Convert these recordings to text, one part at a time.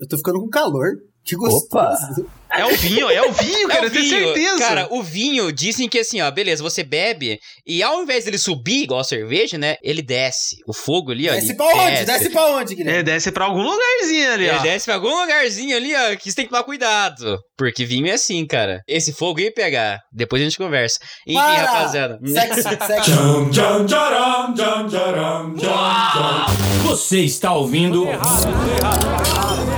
Eu tô ficando com calor. Que gostoso. Opa. É o vinho, é o vinho, cara, é eu tenho certeza. Cara, o vinho, dizem que assim, ó, beleza, você bebe e ao invés dele subir igual a cerveja, né, ele desce. O fogo ali, ó. Desce pra onde? Desce, desce pra onde, Guilherme? É, desce pra algum lugarzinho ali, ele ó. desce pra algum lugarzinho ali, ó, que você tem que tomar cuidado. Porque vinho é assim, cara. Esse fogo ia pegar. Depois a gente conversa. Enfim, Para! rapaziada. Sexy, sexy. Você está ouvindo... Errado, errado.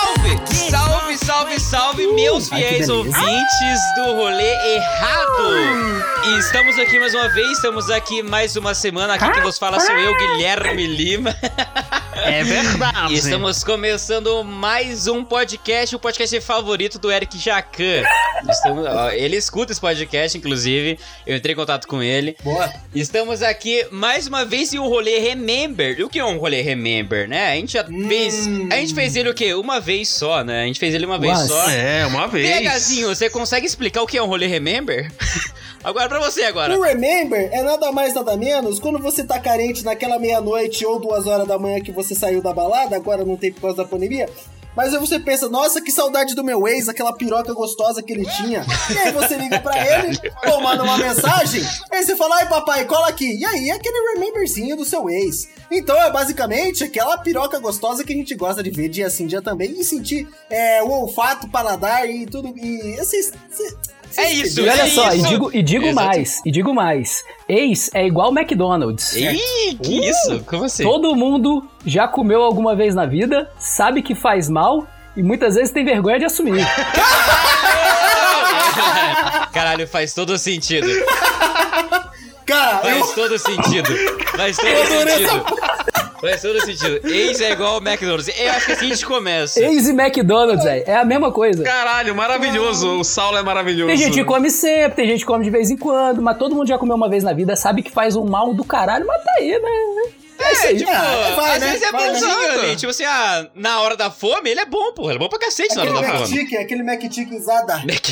salve, salve, meus fiéis Ai, ouvintes do rolê errado! E estamos aqui mais uma vez, estamos aqui mais uma semana. Aqui quem vos fala sou eu, Guilherme Lima. É verdade. E estamos começando mais um podcast, o podcast favorito do Eric Jacan. Estamos, ó, ele escuta esse podcast, inclusive. Eu entrei em contato com ele. Boa. Estamos aqui mais uma vez em um rolê Remember. E o que é um rolê Remember, né? A gente já hum. fez. A gente fez ele o quê? Uma vez só, né? A gente fez ele uma vez Nossa. só. É, uma vez. PHzinho, você consegue explicar o que é um rolê Remember? agora pra você agora. O Remember é nada mais, nada menos quando você tá carente naquela meia-noite ou duas horas da manhã que você saiu da balada, agora não tem por causa da pandemia. Mas aí você pensa, nossa, que saudade do meu ex, aquela piroca gostosa que ele tinha. E aí você liga pra ele, ou manda uma mensagem, aí você fala, ai papai, cola aqui. E aí é aquele rememberzinho do seu ex. Então é basicamente aquela piroca gostosa que a gente gosta de ver dia sim, dia também, e sentir é, o olfato, paladar e tudo. E esses. É isso, E olha é só, isso. e digo, e digo mais, e digo mais. Ex é igual McDonald's. Ih, que uh, isso? Como assim? Todo mundo já comeu alguma vez na vida, sabe que faz mal e muitas vezes tem vergonha de assumir. Caralho, faz todo sentido. Cara, faz eu... todo sentido. Faz todo sentido. Faz todo sentido. Ex é igual ao McDonald's. Eu acho que assim a gente começa. Ex e McDonald's, velho. É a mesma coisa. Caralho, maravilhoso. O Saulo é maravilhoso. Tem gente que come sempre, tem gente que come de vez em quando, mas todo mundo já comeu uma vez na vida, sabe que faz um mal do caralho, mas tá aí, né? É, é tipo, é, vai, às né? vezes é vai, bonzinho né? ali. Tipo assim, ah, na hora da fome, ele é bom, porra. Ele é bom pra cacete aquele na hora da fome. Chicken, aquele Mac Chickenzada. Mac.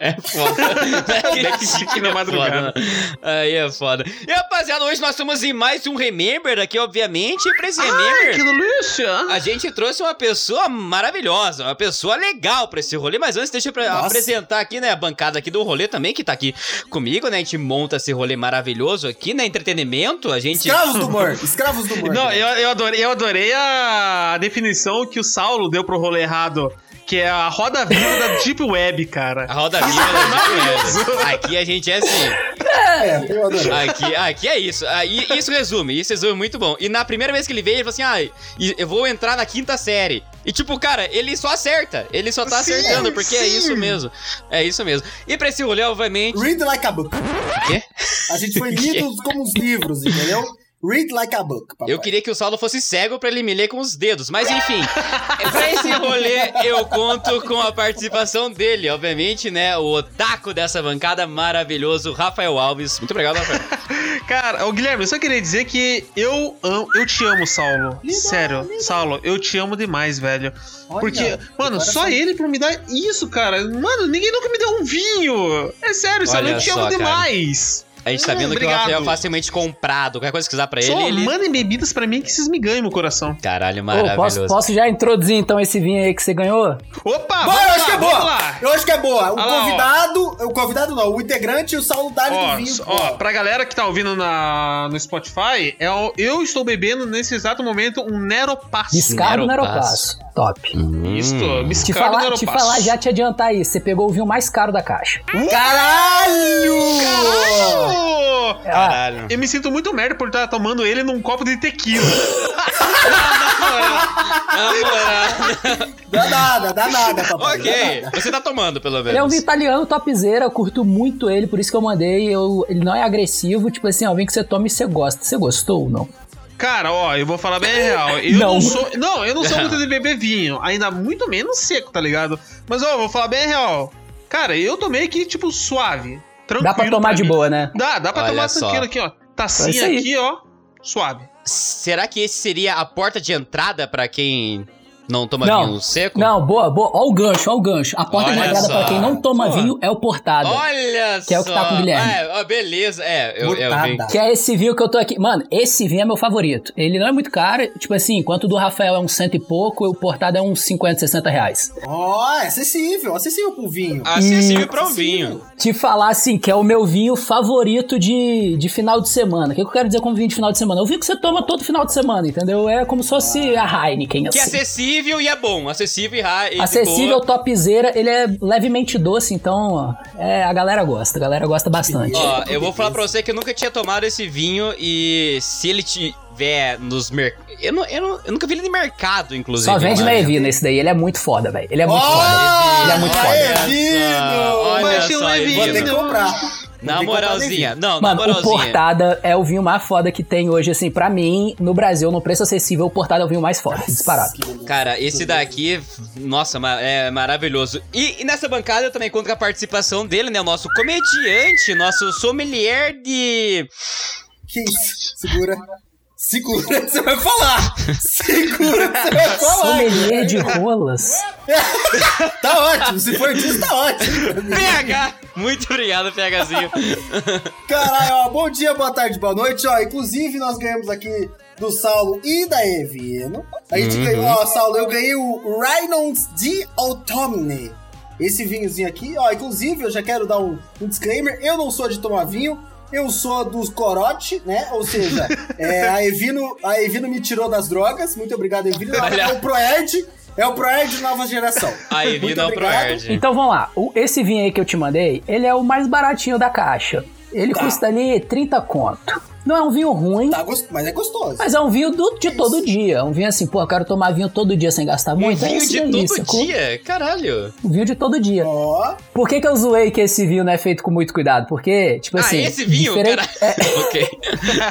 É foda. Mac na madrugada. Aí é foda. E rapaziada, hoje nós estamos em mais um Remember aqui, obviamente. E pra esse Remember. que delícia! A gente trouxe uma pessoa maravilhosa, uma pessoa legal pra esse rolê. Mas antes, deixa eu Nossa. apresentar aqui, né, a bancada aqui do rolê também, que tá aqui comigo, né? A gente monta esse rolê maravilhoso aqui, né? Entretenimento. A gente. Escravos do humor. Escravos do humor. Não, eu, eu, adorei, eu adorei a definição que o Saulo deu pro rolê errado. Que é a roda viva da Deep Web, cara. A roda viva da Deep Web. Aqui a gente é assim. É, eu adorei. Aqui, aqui é isso. Aí, isso resume, isso resume muito bom. E na primeira vez que ele veio, ele falou assim: ah, eu vou entrar na quinta série. E tipo, cara, ele só acerta. Ele só tá sim, acertando, porque é sim. é isso mesmo. É isso mesmo. E pra esse rolê, obviamente. Read like a book. O quê? A gente foi lido como os livros, entendeu? Read like a book, papai. Eu queria que o Saulo fosse cego pra ele me ler com os dedos, mas enfim. pra esse rolê, eu conto com a participação dele, obviamente, né? O otaku dessa bancada maravilhoso, Rafael Alves. Muito obrigado, Rafael. Cara, o Guilherme, eu só queria dizer que eu amo, eu te amo, Saulo. Linda, Sério, linda. Saulo, eu te amo demais, velho. Olha, Porque, mano, só ele pra me dar isso, cara. Mano, ninguém nunca me deu um vinho. É sério, Saulo, eu te amo cara. A gente tá hum, vendo obrigado. que o Rafael é facilmente comprado. Qualquer coisa que quiser pra ele. Só ele... mandem bebidas pra mim que vocês me ganhem meu coração. Caralho, maravilhoso. posso, posso, já introduzir então esse vinho aí que você ganhou? Opa! Boa, eu acho que é boa! Eu acho que é boa. O convidado. o convidado não, o integrante e o Saulo Dali do vinho. Ó, pra galera que tá ouvindo na, no Spotify, é o, eu estou bebendo nesse exato momento um Neropasso. Descargo Neropasso. Top. Hum. Isso, te falar, te falar, já te adiantar aí, você pegou o vinho mais caro da caixa. Caralho! Caralho! Eu me sinto muito merda por estar tomando ele num copo de tequila. Dá nada, dá nada, papai. Ok, nada. você tá tomando, pelo menos. Ele é um italiano topzera, eu curto muito ele, por isso que eu mandei. Eu, ele não é agressivo, tipo assim, ó, vem que você toma e você gosta. Você gostou ou não? Cara, ó, eu vou falar bem real. Eu Não. não, sou. Não, eu não sou muito de beber vinho. Ainda muito menos seco, tá ligado? Mas, ó, eu vou falar bem real. Cara, eu tomei aqui, tipo, suave. Tranquilo. Dá pra tomar de mim. boa, né? Dá, dá pra Olha tomar só. tranquilo aqui, ó. É Tacinha aí. aqui, ó. Suave. Será que esse seria a porta de entrada pra quem não toma Não. vinho seco? Não, boa, boa. Ó o gancho, ó o gancho. A porta de entrada só. pra quem não toma Pô. vinho é o portada. Olha Que é o que tá com o Guilherme. É, ó, beleza. É, eu, eu vi. Que é esse vinho que eu tô aqui. Mano, esse vinho é meu favorito. Ele não é muito caro. Tipo assim, enquanto o do Rafael é uns cento e pouco, o portada é uns 50, 60 reais. Ó, é acessível, acessível pro vinho. Acessível E- pra um vinho. Te falar assim, que é o meu vinho favorito de, de final de semana. O que eu quero dizer com vinho de final de semana? É o vinho que você toma todo final de semana, entendeu? É como se fosse a Heineken, Que é assim. Acessível e é bom. Acessível e de Acessível, boa. topzera, ele é levemente doce, então ó, é, a galera gosta, a galera gosta bastante. Ó, eu vou falar pra você que eu nunca tinha tomado esse vinho e se ele tiver nos mercados. Eu, não, eu, não- eu nunca vi ele no mercado, inclusive. Só vende na. Evina esse daí, ele é muito foda, velho. Ele é muito Ó, foda. Ele é muito foda. Vino! Olha um só, levinho, Vou ter que Evino. comprar. Na moralzinha. Não, na Mano, o moralzinha. Portada é o vinho mais foda que tem hoje, assim, pra mim, no Brasil, no preço acessível, o Portada é o vinho mais foda, disparado. Cara, esse daqui, nossa, é maravilhoso. E, e nessa bancada eu também conto com a participação dele, né? O nosso comediante, nosso sommelier de. Que isso? Segura. Segura que você vai falar. Segura que você vai falar. Sommelier de rolas. Tá ótimo. Se for disso, tá ótimo. PH! Muito obrigado, PHzinho. Caralho, ó, bom dia, boa tarde, boa noite. Ó, inclusive, nós ganhamos aqui do Saulo e da Evino. A gente ganhou, ó, Saulo, eu ganhei o Reynolds de Autumn. Esse vinhozinho aqui, ó, inclusive, eu já quero dar um, um disclaimer: eu não sou de tomar vinho. Eu sou dos corote, né? Ou seja, é, a, Evino, a Evino me tirou das drogas. Muito obrigado, Evino. Olha. É o Proerd. É o Proerd nova geração. Muito Vina é o. Proerd. Então vamos lá. O- esse vinho aí que eu te mandei, ele é o mais baratinho da caixa. Ele Tá. custa ali 30 conto. Não é um vinho ruim, Tá gost... Mas é gostoso. mas é um vinho do- de todo dia. É Um vinho assim, pô, eu quero tomar vinho todo dia sem gastar Um muito. é vinho esse de todo sacou? dia? Caralho. Um vinho de todo dia. Ó, Por que, que eu zoei que esse vinho não é feito com muito cuidado? Porque, tipo assim. ah, esse vinho? diferente- Cara... ok.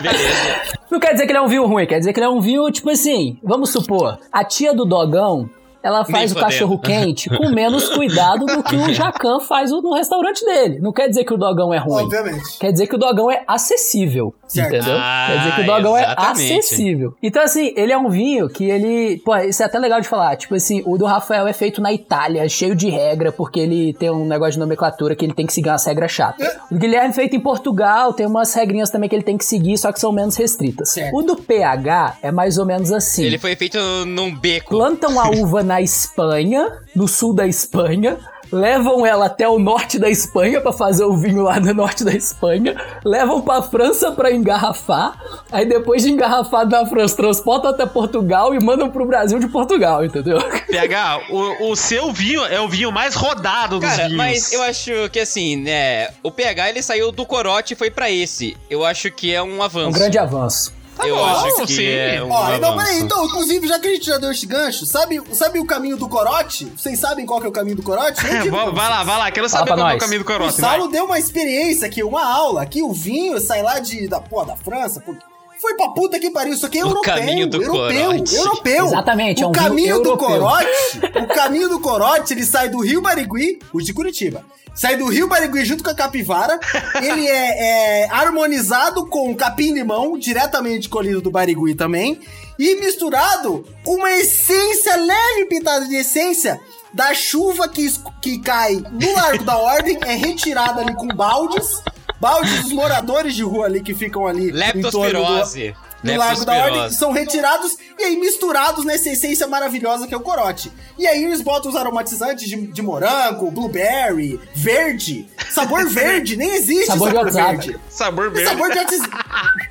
Beleza. Não quer dizer que ele é um vinho ruim, quer dizer que ele é um vinho, tipo assim, vamos supor, a tia do dogão, ela faz o cachorro quente com menos cuidado do que o Jacan faz no restaurante dele. Não quer dizer que o dogão é ruim. obviamente. Quer dizer que o dogão é acessível, Certo. entendeu? Ah, Quer dizer que o dogão é exatamente. acessível. Então, assim, ele é um vinho que ele... Pô, isso é até legal de falar. Tipo assim, o do Rafael é feito na Itália, cheio de regra, porque ele tem um negócio de nomenclatura que ele tem que seguir umas regras chatas. O Guilherme é feito em Portugal, tem umas regrinhas também que ele tem que seguir, só que são menos restritas. Certo. O do PH é mais ou menos assim. Ele foi feito num beco. Plantam a uva na Espanha, no sul da Espanha, levam ela até o norte da Espanha pra fazer o vinho lá no norte da Espanha, levam pra França pra engarrafar, aí depois de engarrafado na França, transportam até Portugal e mandam pro Brasil de Portugal, entendeu? PH, o, o seu vinho é o vinho mais rodado dos Cara, vinhos. mas eu acho que assim, né? O PH ele saiu do corote e foi pra esse. Eu acho que é um avanço. Um grande avanço. Eu bom, acho que sim. é um Ó, então, peraí, então, inclusive, já que a gente já deu esse gancho, sabe, sabe o caminho do corote? Vocês sabem qual que é o caminho do corote? Eu É, digo vai, lá, vai lá. Quero Fala saber qual é o caminho do O corote. vai. Saulo deu uma experiência aqui, uma aula, que o vinho sai lá de, da, pô, da França, pô, foi pra puta que pariu, isso aqui é O europeu, caminho do europeu, corote. europeu. Exatamente, é o um vinho caminho do europeu. corote, o caminho do corote, ele sai do Rio Barigui, o de Curitiba, sai do Rio Barigui junto com a capivara, ele é, é harmonizado com capim-limão, diretamente colhido do Barigui também, e misturado com uma essência, leve pitada de essência, da chuva que, que cai no Largo da Ordem, é retirada ali com baldes, baldes dos moradores de rua ali que ficam ali em torno do, Leptospirose. no Largo da Ordem, Leptospirose. são retirados e aí misturados nessa essência maravilhosa que é o corote. E aí eles botam os aromatizantes de, de morango, blueberry, verde. Sabor verde, nem existe Sabor sabor, de verde. Sabor verde. Sabor de.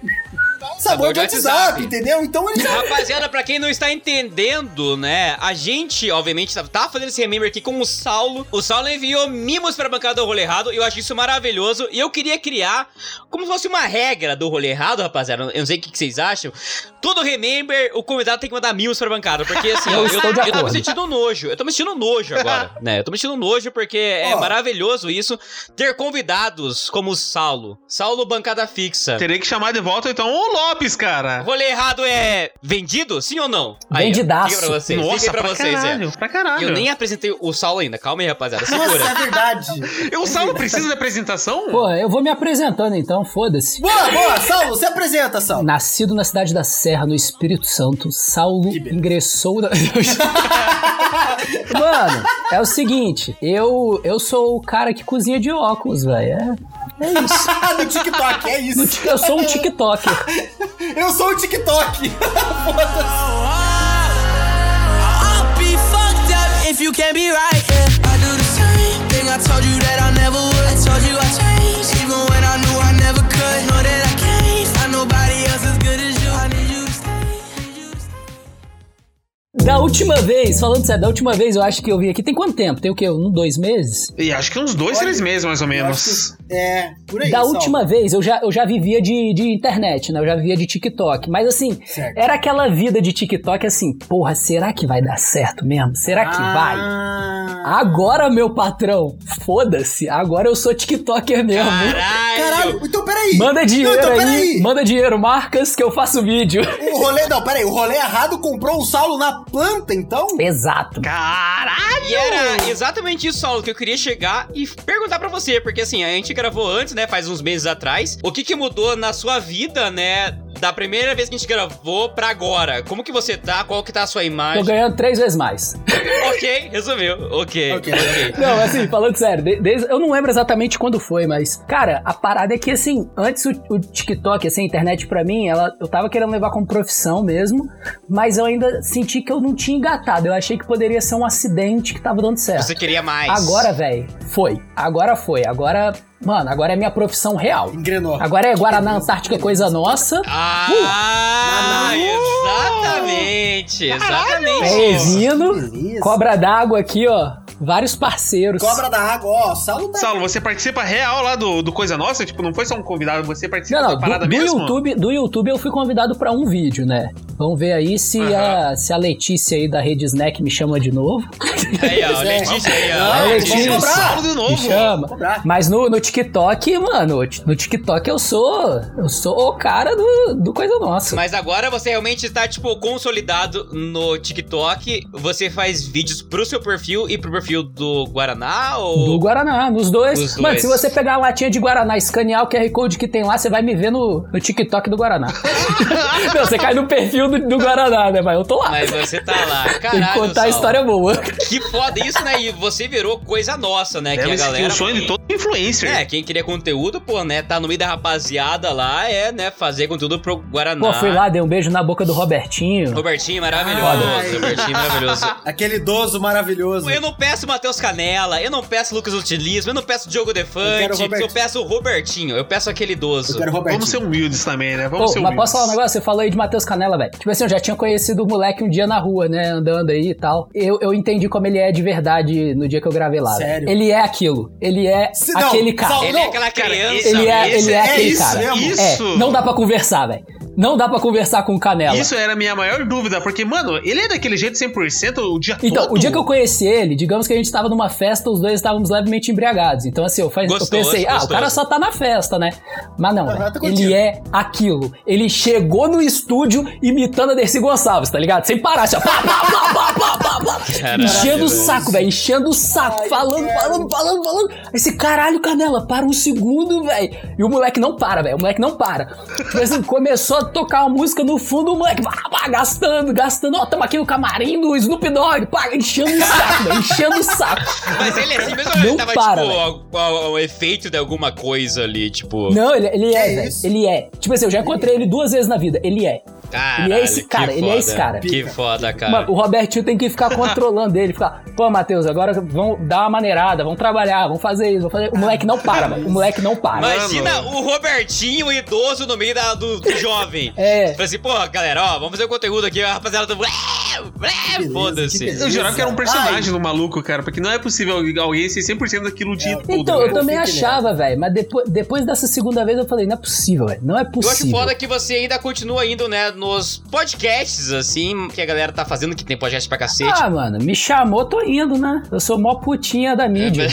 Sabor de WhatsApp, entendeu? Então eles Rapaziada, pra quem não está entendendo, né? A gente, obviamente, tá- tá fazendo esse remember aqui com o Saulo. O Saulo enviou mimos pra bancada do rolê errado. E eu acho isso maravilhoso. E eu queria criar como se fosse uma regra do rolê errado, rapaziada. Eu não sei o que vocês acham. Todo Remember, o convidado tem que mandar mil pra bancada. Porque assim, Eu ó, eu, eu tô me sentindo nojo. Eu tô me sentindo nojo agora, né? Eu tô me sentindo nojo porque é maravilhoso isso. Ter convidados como o Saulo. Saulo bancada fixa. Terei que chamar de volta então o Lopes, cara. Rolê errado é vendido? Sim ou não? Aí, Vendidaço. Fica pra vocês. Nossa, fica pra, pra vocês, caralho, é. pra caralho. Eu nem apresentei o Saulo ainda. Calma aí, rapaziada. Nossa, Segura. é verdade. Eu, Saulo, precisa de apresentação? Pô, eu vou me apresentando então, foda-se. Boa, boa, Saulo, se apresenta, Saulo. Nascido na cidade da Serra, no Espírito Santo, Saulo ingressou na... Mano, é o seguinte, eu, eu sou o cara que cozinha de óculos, velho. É, é isso. no TikTok, é No isso. ti- Eu sou um TikToker. Eu sou o TikTok. I'll be fucked up if you can't be right. Yeah. I do the same thing. I told you that I never would. I told you I changed, even when I knew Da última vez, falando sério, da última vez eu acho que eu vi aqui, tem quanto tempo? Tem o quê? Um, dois meses? E acho que uns dois, três meses, mais ou menos. que- É, por aí. Da última vez, eu já, eu já vivia de, de internet, né? Eu já vivia de TikTok. Mas assim, Certo. era aquela vida de TikTok assim, porra, será que vai dar certo mesmo? Será que vai? Ah. Agora, meu patrão, foda-se, agora eu sou TikToker mesmo. Caralho. Caralho, então peraí. Manda dinheiro Não, então, aí, peraí. manda dinheiro, marcas que eu faço vídeo. O rolê, não, peraí, o rolê errado comprou o Saulo na planta, então? Exato. Caralho! E era exatamente isso, Saulo, que eu queria chegar e perguntar pra você, porque assim, a gente gravou antes, né, faz uns meses atrás. O que que mudou na sua vida, né, da primeira vez que a gente gravou pra agora? Como que você tá? Qual que tá a sua Tô imagem? ganhando três vezes mais. ok, resumiu. Ok, Ok. ok. Não, assim, falando sério, de- desde- eu não lembro exatamente quando foi, mas, cara, a parada é que, assim, antes o, o TikTok, assim, a internet pra mim, ela, eu tava querendo levar como profissão mesmo, mas eu ainda senti que eu não tinha engatado. Eu achei que poderia ser um acidente que tava dando certo. Você queria mais. Agora, velho, foi. Agora foi. Agora, mano, agora é minha profissão real. Engrenou. Agora é Guaraná Antártica coisa nossa. Ah, exatamente, exatamente É. Evino, Beleza. cobra d'água aqui, ó. Vários parceiros. Cobra da água, ó, Saulo tá... Saulo, você participa real lá do, do Coisa Nossa? Tipo, não foi só um convidado, você participa Não, da não, parada do, do mesmo? YouTube, do YouTube eu fui convidado pra um vídeo, né? Vamos ver aí se, a, se a Letícia aí da Rede Snack me chama de novo. Aí, ó, é. Letícia aí, ó. Não, Letícia. vamos cobrar. Saulo de Me chama. Mas no, no TikTok, mano, no TikTok eu sou. Eu sou o cara do, do Coisa Nossa. Mas agora você realmente está, tipo, consolidado no TikTok. Você faz vídeos pro seu perfil e pro perfil do Guaraná? Ou... Do Guaraná, nos dois. Os Mano, dois. se você pegar a latinha de Guaraná, escanear o QR Code que tem lá, você vai me ver no, no TikTok do Guaraná. Não, você cai no perfil do, do Guaraná, né? Mas eu tô lá. Mas você tá lá. Tem que Caralho, contar a história boa. Que foda isso, né? E você virou coisa nossa, né? Deve que a galera. o sonho de todo influencer. É, quem queria conteúdo, pô, né? Tá no meio da rapaziada lá, é, né? Fazer conteúdo pro Guaraná. Pô, fui lá, dei um beijo na boca do Robertinho. Robertinho maravilhoso. Ai. Robertinho maravilhoso. Aquele idoso maravilhoso. Eu não peço Matheus Canela, eu não peço Lucas Utilismo, eu não peço Diogo Eu Defante, eu, Robertinho. peço o Robertinho, eu peço aquele idoso. Eu. Vamos ser humildes também, né? Pô, Vamos ser mas humildes. posso falar um negócio? Você falou aí de Matheus Canela, velho. Tipo assim, eu já tinha conhecido o moleque um dia na rua, né? Andando aí e tal. Eu, eu entendi como ele é de verdade no dia que eu gravei lá. Sério? Ele é aquilo. Ele é Se- não, aquele cara. Ele é Não, aquela cara, criança. Ele é, ele é, é aquele isso cara. mesmo? Isso. É, não dá pra conversar, velho. Não dá pra conversar com o Canela. Isso era a minha maior dúvida, porque, mano, ele é daquele jeito 100% o dia Então, todo. o dia que eu conheci ele, digamos que a gente tava numa festa, os dois estávamos levemente embriagados. Então, assim, eu, faz, eu Gostoso, pensei, ah, o gostoso. cara só tá na festa, né? Mas não, velho, tô contigo. ele é aquilo. Ele chegou no estúdio imitando a Dercy Gonçalves, tá ligado? Sem parar, assim, ó, pá, pá, pá, pá, pá, pá, pá. Caralho, enchendo o saco, velho, enchendo o saco, Ai, falando, falando, falando, falando. Esse caralho, Canela, para um segundo, velho. E o moleque não para, velho, o moleque não para. Tipo assim, começou a tocar uma música no fundo, o moleque, pá, pá, gastando, gastando. Ó, tamo aqui no camarim do Snoop Dogg, pá, enchendo o saco, enchendo o saco. Mas ele é assim mesmo ou ele Não tava, para, tipo, o, efeito de alguma coisa ali, tipo. Não, ele, ele é, velho. isso? Ele é. Tipo assim, eu já encontrei ele duas vezes na vida. Ele é. Caralho, ele é esse cara, ele é esse foda. cara. Que foda, cara. Mano, o Robertinho tem que ficar controlando ele, ficar, pô, Matheus, agora vamos dar uma maneirada, vamos trabalhar, vamos fazer isso, vamos fazer. O moleque não para, velho. O moleque não para. Imagina o Robertinho, o idoso, no meio da, do, do jovem. É. Fala assim, pô, galera, ó, vamos fazer o conteúdo aqui, a rapaziada do. é, foda-se. Eu jurava que era um personagem Ai. no maluco, cara, porque não é possível alguém ser 100% daquilo o dia todo. Então, né? eu também Fique achava, velho. Mas depois, depois dessa segunda vez eu falei, não é possível, velho. Não é Eu acho possível. foda que você ainda continua indo, né, nos podcasts, assim, que a galera tá fazendo, que tem podcast pra cacete. Ah, mano, me chamou, tô indo, né? Eu sou mó putinha da mídia.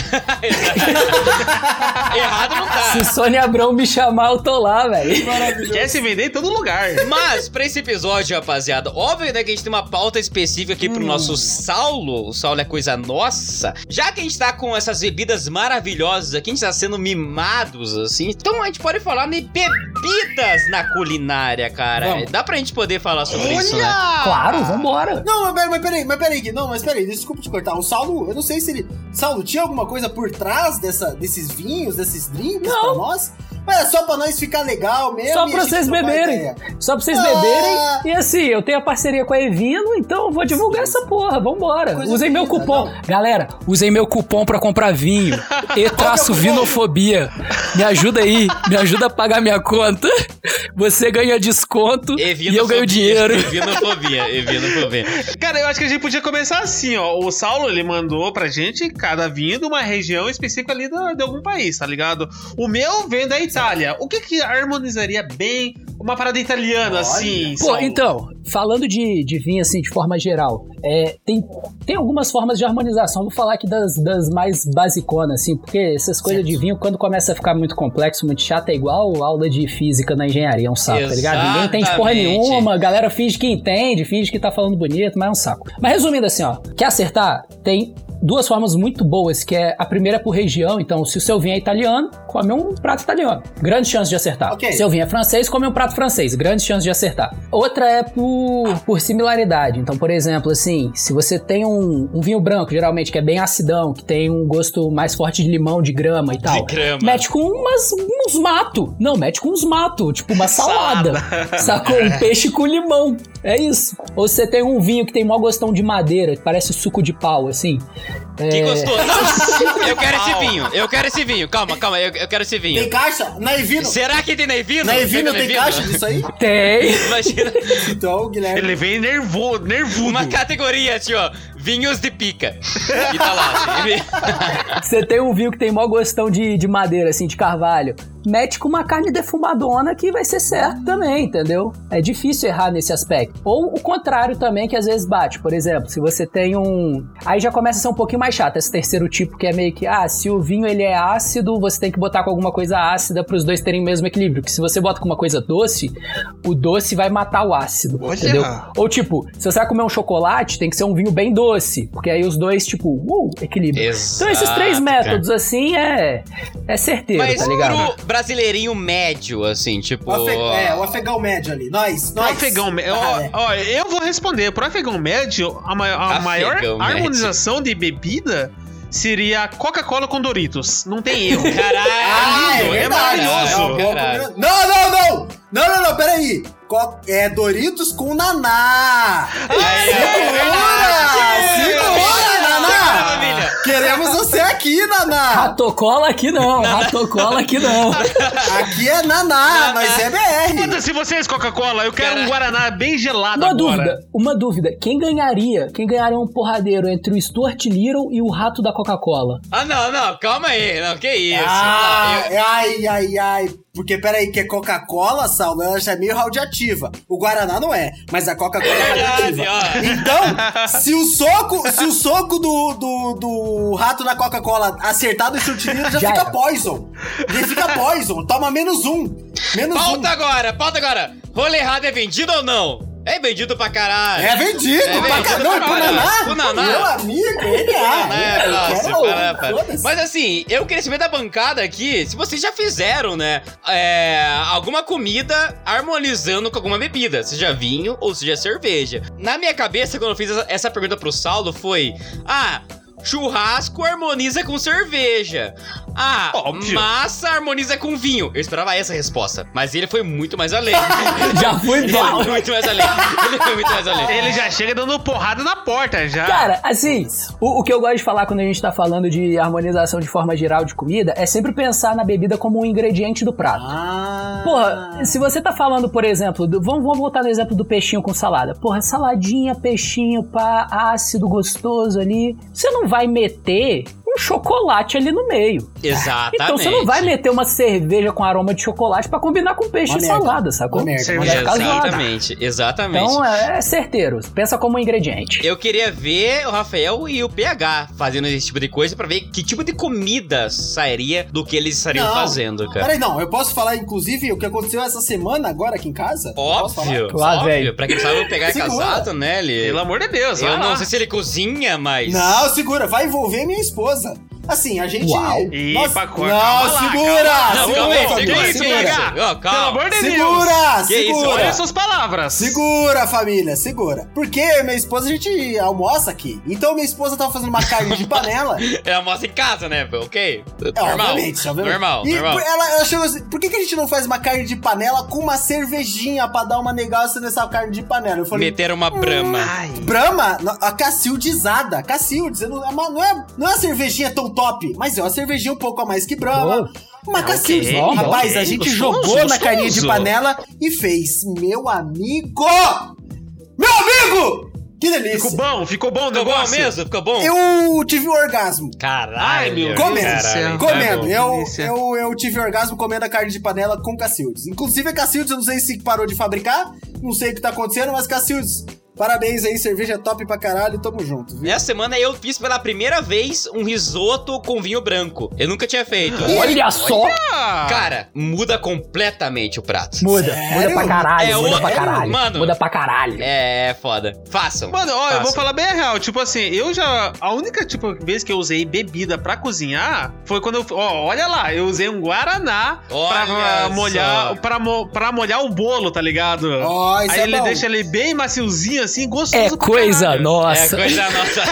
Errado não tá. Se Sônia Abrão me chamar, eu tô lá, velho. Quer se vender em todo lugar. Mas, pra esse episódio, rapaziada, óbvio, né, que a gente tem uma pauta específica aqui pro nosso Saulo. O Saulo é coisa nossa. Já que a gente tá com essas bebidas maravilhosas aqui, a gente tá sendo mimados, assim. Então a gente pode falar de bebidas na culinária, cara. Vamos. Dá pra gente poder falar sobre isso, né? Claro, vambora. Não, mas, peraí, mas peraí, mas peraí, não, mas peraí, desculpa te cortar. O Saulo, eu não sei se ele. Saulo, tinha alguma coisa por trás dessa, desses vinhos, desses drinks Não. pra nós? Mas é só pra nós ficar legal mesmo. Só pra vocês beberem. Só pra vocês Ah. beberem. E assim, eu tenho a parceria com a Evino, então eu vou divulgar essa porra. Vambora. Coisa Usem meu cupom. não. Galera, usem meu cupom pra comprar vinho. E traço cupom? vinofobia. Me ajuda aí. Me ajuda a pagar minha conta. Você ganha desconto e eu ganho dinheiro. Evinofobia, evinofobia. Cara, eu acho que a gente podia começar assim, ó. O Saulo, ele mandou pra gente cada vinho de uma região específica ali do- de algum país, tá ligado? O meu vem da Itália. O que que harmonizaria bem uma parada italiana, Olha. assim, Pô, Saulo? então, falando de, de vinho, assim, de forma geral, é, tem, tem algumas formas de harmonização. Vou falar aqui das, das mais basiconas, assim, porque essas coisas de vinho, quando começa a ficar muito complexo, muito chato, é igual aula de física na engenharia, é um saco, tá ligado? Ninguém entende porra Exatamente. nenhuma, a galera finge que entende, finge que tá falando bonito, mas é um saco. Mas resumindo assim, ó, quer acertar? Tem duas formas muito boas, que é a primeira é por região, então se o seu vinho é italiano, come um prato italiano. Grande chance de acertar. Ok. Se o vinho é francês, come um prato francês. Grande chance de acertar. Outra é por, por similaridade. Então, por exemplo, assim, se você tem um, um vinho branco, geralmente, que é bem acidão, que tem um gosto mais forte de limão, de grama e tal. grama. Mete com umas, uns mato. Não, mete com uns mato. Tipo uma salada. Sacou? Um peixe com limão. É isso. Ou você tem um vinho que tem mó gostão de madeira, que parece suco de pau, assim. Que gostoso. Não, eu quero esse vinho, eu quero esse vinho. Calma, calma, eu, eu quero esse vinho. Tem caixa? Na Evino? Será que tem na Evino? Na Evino Tem tem caixa disso aí? Tem. Imagina, Então, Guilherme. Ele vem nervo, nervudo. uma categoria, tio, vinhos de pica. E tá lá. assim. Você tem um vinho que tem mó gostão de, de madeira, assim, de carvalho. Mete com uma carne defumadona que vai ser certo também, entendeu? É difícil errar nesse aspecto. Ou o contrário também, que às vezes bate. Por exemplo, se você tem um. Aí já começa a ser um pouquinho mais chato, esse terceiro tipo, que é meio que, ah, se o vinho ele é ácido, você tem que botar com alguma coisa ácida para os dois terem o mesmo equilíbrio. Que se você bota com uma coisa doce, o doce vai matar o ácido. Olha. Entendeu? Ou tipo, se você vai comer um chocolate, tem que ser um vinho bem doce. Porque aí os dois, tipo, uh, equilíbrio. Então esses três Exato, métodos, assim, é, é certeiro, Mas tá ligado? pro brasileirinho médio, assim, tipo. O afe- É, o afegão médio ali. Nós, nós. afegão médio. Ah, Ó, é. ó, eu vou responder. Pro afegão médio, a, ma- a Afegão maior médio. harmonização de bebida seria Coca-Cola com Doritos. Não tem erro. Caralho! Ah, é lindo, é verdade. maravilhoso. É Não, não, não! Não, não, não, peraí. Co- É Doritos com Naná. Segura! Segura, Naná! Queremos você aqui, Naná! Ratocola aqui não, ratocola aqui não. Aqui é Naná, nós é BR. Foda-se vocês, Coca-Cola. Eu quero Cara. um Guaraná bem gelado Uma agora. dúvida, uma dúvida. Quem ganharia? Quem ganharia um porradeiro entre o Stuart Little e o rato da Coca-Cola? Ah, não, não, calma aí. Não, que isso? Ah, Não, eu- ai, ai, ai. Porque, peraí, que é Coca-Cola, Saulo, ela já é meio radioativa. O Guaraná não é, mas a Coca-Cola é Verdade, radioativa. Então, se o soco, se o soco do, do, do rato da Coca-Cola acertar do chutilino, já, Já fica era. poison. Já fica poison. Toma menos um. Menos Pauta um. agora, pauta agora. Rolê errado é vendido ou não? É vendido pra caralho. É vendido, É pra caralho. Naná? Pro Naná. Meu amigo, ele é. Não, é fácil, para. foda-se. Mas assim, eu queria saber da bancada aqui se vocês já fizeram, né? é, alguma comida harmonizando com alguma bebida, seja vinho ou seja cerveja. Na minha cabeça, quando eu fiz essa, essa pergunta pro Saulo, foi: Ah. Churrasco harmoniza com cerveja. Ah, Óbvio. massa harmoniza com vinho. Eu esperava essa resposta. Mas ele foi muito mais além. Já ele mal. foi muito mais além. Ele foi muito mais além. Ele já chega dando porrada na porta, já. Cara, assim, o, o que eu gosto de falar quando a gente tá falando de harmonização de forma geral de comida é sempre pensar na bebida como um ingrediente do prato. Ah. Porra, se você tá falando, por exemplo, do- vamos, vamos voltar no exemplo do peixinho com salada. Porra, saladinha, peixinho, pá, ácido, gostoso ali. Você não vai meter um chocolate ali no meio. Exatamente. Então você não vai meter uma cerveja com aroma de chocolate pra combinar com peixe e salada, sacou? Uma. Cerveja. Exatamente, exatamente. Então é, é certeiro. Pensa como um ingrediente. Eu queria ver o Rafael e o PH fazendo esse tipo de coisa pra ver que tipo de comida sairia do que eles estariam Não. fazendo, cara. Peraí, não, eu posso falar, inclusive, o que aconteceu essa semana agora aqui em casa? Eu posso falar? Óbvio, Claro, óbvio. velho. Pra quem sabe, o PH é casado, né? Ele... Pelo amor de Deus, Eu não lá. sei se ele cozinha, mas... Não, segura, vai envolver minha esposa. さい。Assim, a gente. Uau. Ih, Nós- Paco, Não, calma lá, segura! calma lá. Não, segura, calma aí, segura, isso, segura. Pelo amor de Deus. Segura, Que isso, segura. Olha suas palavras. Segura, família, segura. Porque minha esposa, a gente almoça aqui. Então minha esposa tava fazendo uma carne de panela. É almoço em casa, né? Ok? É, Normal. obviamente, obviamente. Normal, e normal. Ela, ela chegou assim, por que, que a gente não faz uma carne de panela com uma cervejinha pra dar uma negócio nessa carne de panela? Eu falei, Meteram uma brama. Brahma, no- a Cacildizada. Cacildes, não, é uma- não, é, não é uma cervejinha tão top, mas é uma cervejinha um pouco a mais que Brahma. Uma Cacildes. ok, Rapaz, a gente gostoso, jogou na gostoso. carninha de panela e fez. Meu amigo! Meu amigo! Que delícia! Ficou bom, ficou bom o negócio. mesmo? Ficou bom? Eu tive um orgasmo. Caralho. Meu Comendo. Caralho. Comendo, Tá eu, eu, eu tive orgasmo comendo a carne de panela com Cacildes. Inclusive a Cacildes, eu não sei se parou de fabricar, não sei o que tá acontecendo, mas Cacildes, parabéns aí, cerveja top pra caralho, tamo junto, viu? Nessa semana eu fiz pela primeira vez um risoto com vinho branco. Eu nunca tinha feito. Olha só! Ah, Cara, muda completamente o prato. Muda, Sério? muda pra caralho, É muda outro- pra caralho. Mano. Muda pra caralho. É, foda. Façam. Mano, ó, eu vou falar bem a real. Tipo assim, eu já. A única tipo, vez que eu usei bebida pra cozinhar foi quando eu. Ó, olha lá, eu usei um Guaraná pra Olha ah, molhar. só. Pra, mo- pra molhar o bolo, tá ligado? Ó, isso Aí é ele bom. deixa ele bem maciozinho, assim, gostoso. É coisa caralho. É nossa. coisa nossa.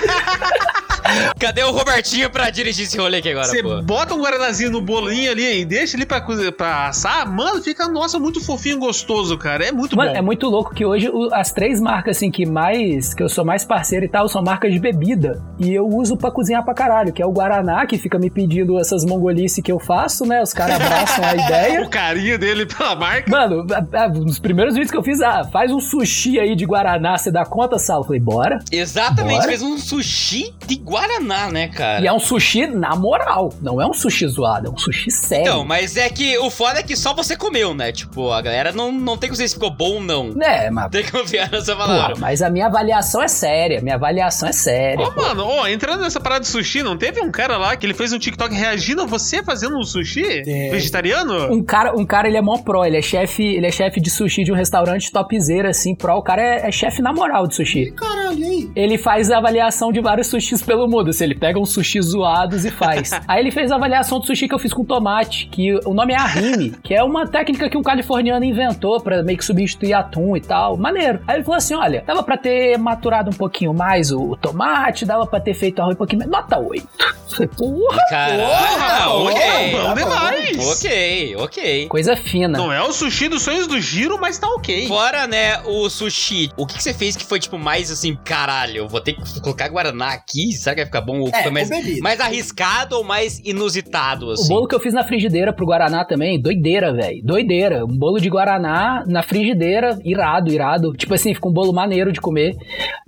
Cadê o Robertinho pra dirigir esse rolê aqui agora, Você bota um guaranazinho no bolinho ali e deixa ele pra, pra assar, mano, fica, nossa, muito fofinho e gostoso, cara. É muito Mano, bom. é muito louco que hoje o- as três marcas assim que mais que eu sou mais parceiro e tal são marcas de bebida e eu uso pra cozinhar pra caralho, que é o Guaraná que fica me pedindo essas mongolices que eu faço, né? Os caras abraçam a ideia. O carinho dele pela marca. Mano, a- a- nos primeiros vídeos que eu fiz, ah, faz um sushi aí de Guaraná, você dá conta, Sal? Eu falei, bora. Exatamente, Bora. fez um sushi de Guaraná, né, cara? E é um sushi na moral, não é um sushi zoado, é um sushi sério. Então, mas é que o foda é que só você comeu, né? Tipo, a galera não, não tem que dizer se ficou bom ou não. É, mas, Tem que confiar na sua pô, palavra. mas a minha avaliação é séria, minha avaliação é séria. Ó, mano, ó, entrando nessa parada de sushi, não teve um cara lá que ele fez um TikTok reagindo a você fazendo um sushi Tem. vegetariano? Um cara, um cara, ele é mó pro, ele é chefe, ele é chefe de sushi de um restaurante topzera, assim, pro. O cara é, é chefe na moral de sushi. Caralho, aí. Ele faz a avaliação de vários sushis pelo mundo, assim, ele pega uns sushis zoados e faz. Aí ele fez a avaliação do sushi que eu fiz com tomate, que o nome é ahime, que é uma técnica que um californiano inventou pra meio que substituir atum e tal. Maneiro. Aí ele falou assim, olha, dava pra ter maturado um pouquinho mais o, o tomate, dava pra ter feito arroz um pouquinho mais. Nota 8. Eu falei, porra, Caralho, Porra, ok. porra, Bom demais! Ok, ok. coisa fina. Não é o sushi dos sonhos do giro, mas tá ok. Fora, né, o sushi, o que, que você fez que foi, tipo, mais assim, caralho, eu vou ter que colocar Guaraná aqui, será que vai ficar bom? Ou É, foi mais, mais arriscado ou mais inusitado, O assim? bolo que eu fiz na frigideira pro Guaraná também, doideira, velho. Doideira. Um bolo de Guaraná na frigideira, irado, irado. Tipo assim, fica um bolo maneiro de comer.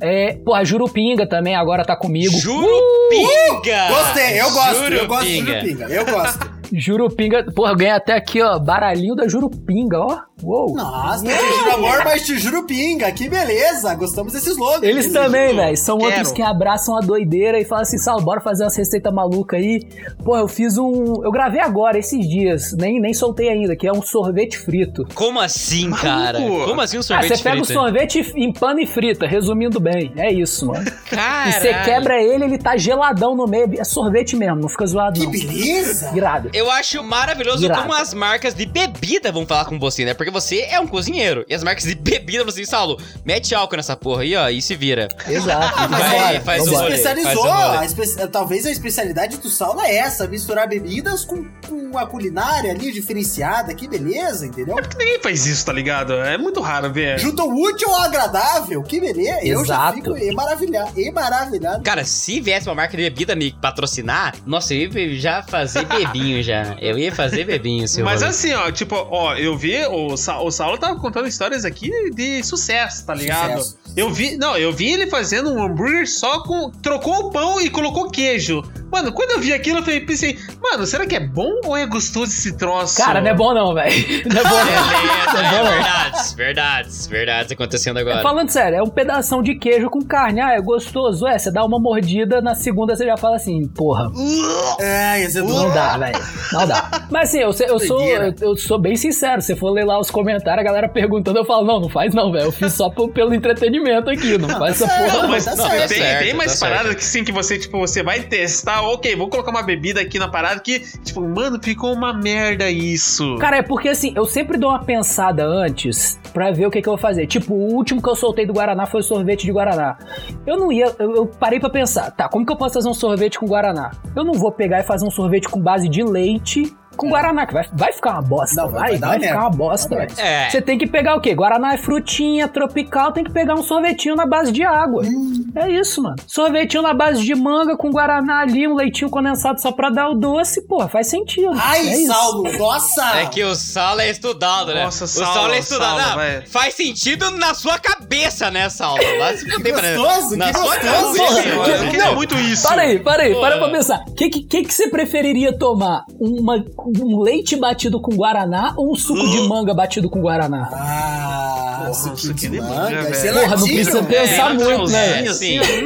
É, porra, Jurupinga também agora tá comigo. Jurupinga! Gostei, eu gosto, eu gosto de Jurupinga. Jurupinga, eu gosto. Jurupinga, porra, eu ganhei até aqui, ó, baralhinho da Jurupinga, ó. Uou. Nossa, não te juro amor, mas te juro pinga, que beleza, gostamos desse slogan. Eles Esse também, velho, são Quero. outros que abraçam a doideira e falam assim, Sal, bora fazer umas receitas malucas aí. Pô, eu fiz um. Eu gravei agora, esses dias, nem, nem soltei ainda, que é um sorvete frito. Como assim, cara? Como assim um Ah, sorvete você pega o sorvete em pano e frita, resumindo bem. É isso, mano. Caralho. E você quebra ele, ele tá geladão no meio. É sorvete mesmo, não fica zoado, Que não. beleza. Irado. Eu acho maravilhoso Irado. como as marcas de bebida vão falar com você, né? Porque Porque você é um cozinheiro. E as marcas de bebida falam assim, Saulo, mete álcool nessa porra aí, ó, e se vira. Exato. Vai, é, faz o rolê, especializou. faz rolê. a espe- Talvez a especialidade do Saulo é essa: misturar bebidas com, com a culinária ali diferenciada. Que beleza, entendeu? Ninguém faz isso, tá ligado? É muito raro ver. Junto o útil ao agradável. Que beleza. Eu já Exato. fico maravilhado. maravilhado. Cara, se viesse uma marca de bebida me patrocinar, nossa, eu ia já fazer bebinho já. Eu ia fazer bebinho, seu Mas rolê. assim, ó, tipo, ó, eu vi, o, Sa o Saulo tava contando histórias aqui de sucesso, tá ligado? Sucesso. Eu vi, não, eu vi ele fazendo um hambúrguer só com. Trocou o pão e colocou queijo. Mano, quando eu vi aquilo, eu falei, pensei, mano, será que é bom ou é gostoso esse troço? Cara, não é bom não, velho. Não é bom não. É bom é não. verdades, verdades, verdades acontecendo agora. Falando sério, é um pedação de queijo com carne. Ah, é gostoso. É, você dá uma mordida, na segunda você já fala assim, porra, É, esse é não dá, velho. Não dá. Mas assim, eu, eu sou, eu, eu sou bem sincero. Se for ler lá os comentários, a galera perguntando, eu falo, não, não faz não, velho. Eu fiz só por- pelo entretenimento aqui, não faz essa tá porra. certo, não. Mas tá não, certo. tem, certo, tem mais tá paradas que sim, que você, tipo, você vai testar, ok, vou colocar uma bebida aqui na parada que, tipo, mano, ficou uma merda isso. Cara, é porque assim, eu sempre dou uma pensada antes pra ver o que, que eu vou fazer. Tipo, o último que eu soltei do Guaraná foi o sorvete de Guaraná. Eu não ia, eu, eu parei pra pensar, tá, como que eu posso fazer um sorvete com Guaraná? Eu não vou pegar e fazer um sorvete com base de leite com Guaraná, que vai, vai ficar uma bosta. Não, vai- vai, vai ficar merda. uma bosta, É. Você tem que pegar o quê? Guaraná é frutinha, tropical, tem que pegar um sorvetinho na base de água. Hum. É isso, mano. Sorvetinho na base de manga com Guaraná ali, um leitinho condensado só pra dar o doce, pô, faz sentido. Ai, é isso. Saulo, nossa! É que o Saulo é estudado, né? Nossa, o Saulo, Saulo é estudado. Saulo, Não, faz sentido na sua cabeça, né, Saulo? Se fuder, pra- gostoso, na que sua gostoso. cabeça. Eu, eu queria muito isso. Para aí, para aí, para pra pensar. O que, que, que que você preferiria tomar? Uma, um leite batido com Guaraná ou um suco de manga batido com Guaraná? Ah, Porra, aqui de manga, é velho. Porra, não precisa pensar É, muito, né? é, Assim, sim.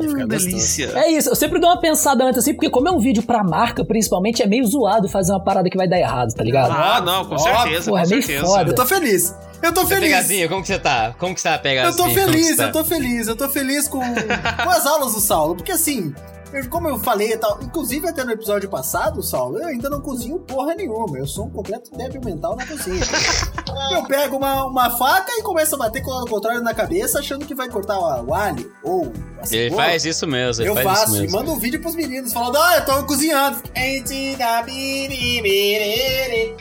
hum, delícia. É isso, eu sempre dou uma pensada antes assim, porque como é um vídeo pra marca, principalmente, é meio zoado fazer uma parada que vai dar errado, tá ligado? Ah, não, com Óbvio, certeza, porra, com é meio certeza. foda. Eu tô feliz. Eu tô feliz. Pegazinho, como que você tá? Como que você tá, Eu Pegazinho? tô feliz, tá? eu tô feliz, eu tô feliz com, com as aulas do Saulo, porque assim, eu- como eu falei e tal, inclusive até no episódio passado, Saulo, eu ainda não cozinho porra nenhuma, eu sou um completo débil mental na cozinha. eu pego uma, uma faca e começo a bater com o lado contrário na cabeça, achando que vai cortar o, o alho ou a Ele cebola. faz isso mesmo, ele Eu faz faço isso e mesmo. mando um vídeo pros meninos falando, ah, eu tô cozinhando.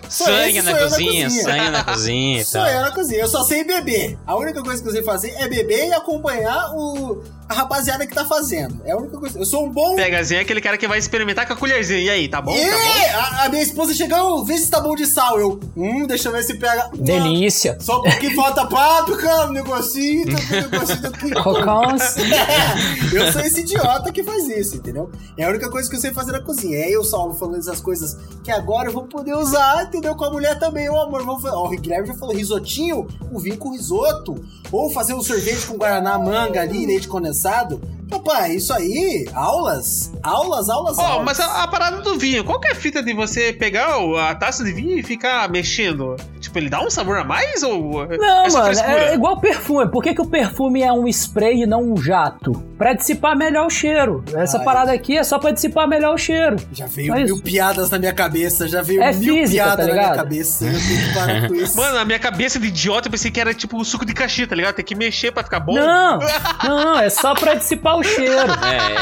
Sou Sangue na sou eu cozinha, sangue na cozinha e Sou tal. eu na cozinha, eu só sei beber. A única coisa que eu sei fazer é beber e acompanhar o, a rapaziada que tá fazendo. É a única coisa. Eu sou um bom. Pegazinho é aquele cara que vai experimentar com a colherzinha. E aí, tá bom? E Tá bom? a, a minha esposa chegou, vê se tá bom de sal. Eu, hum, deixa eu ver se pega. Delícia. Só porque falta páprica, um negocinho, um negocinho aqui. Cocãos. eu sou esse idiota que faz isso, entendeu? É a única coisa que eu sei fazer na cozinha. É eu, Saulo, falando essas coisas que agora eu vou poder usar, entendeu? Com a mulher também. Ô, amor, vamos fazer. Ó, o Guilherme já falou risotinho, o vinho com risoto. Ou fazer um sorvete com guaraná, manga ali, leite condensado. Papai, isso aí, aulas, aulas, aulas, Ó, aulas. mas a, a parada do vinho, qual que é a fita de você pegar a taça de vinho e ficar mexendo? Tipo, ele dá um sabor a mais ou Não, é mano, é igual perfume. Por que, que o perfume é um spray e não um jato? Pra dissipar melhor o cheiro. Essa Ai. parada aqui é só pra dissipar melhor o cheiro. Já veio É mil isso. piadas na minha cabeça, já veio É mil física, piadas tá na minha cabeça. Eu tenho que parar com isso. Mano, na minha cabeça de idiota eu pensei que era tipo o suco de caixinha, tá ligado? Tem que mexer pra ficar bom. Não, não, é só pra dissipar o cheiro.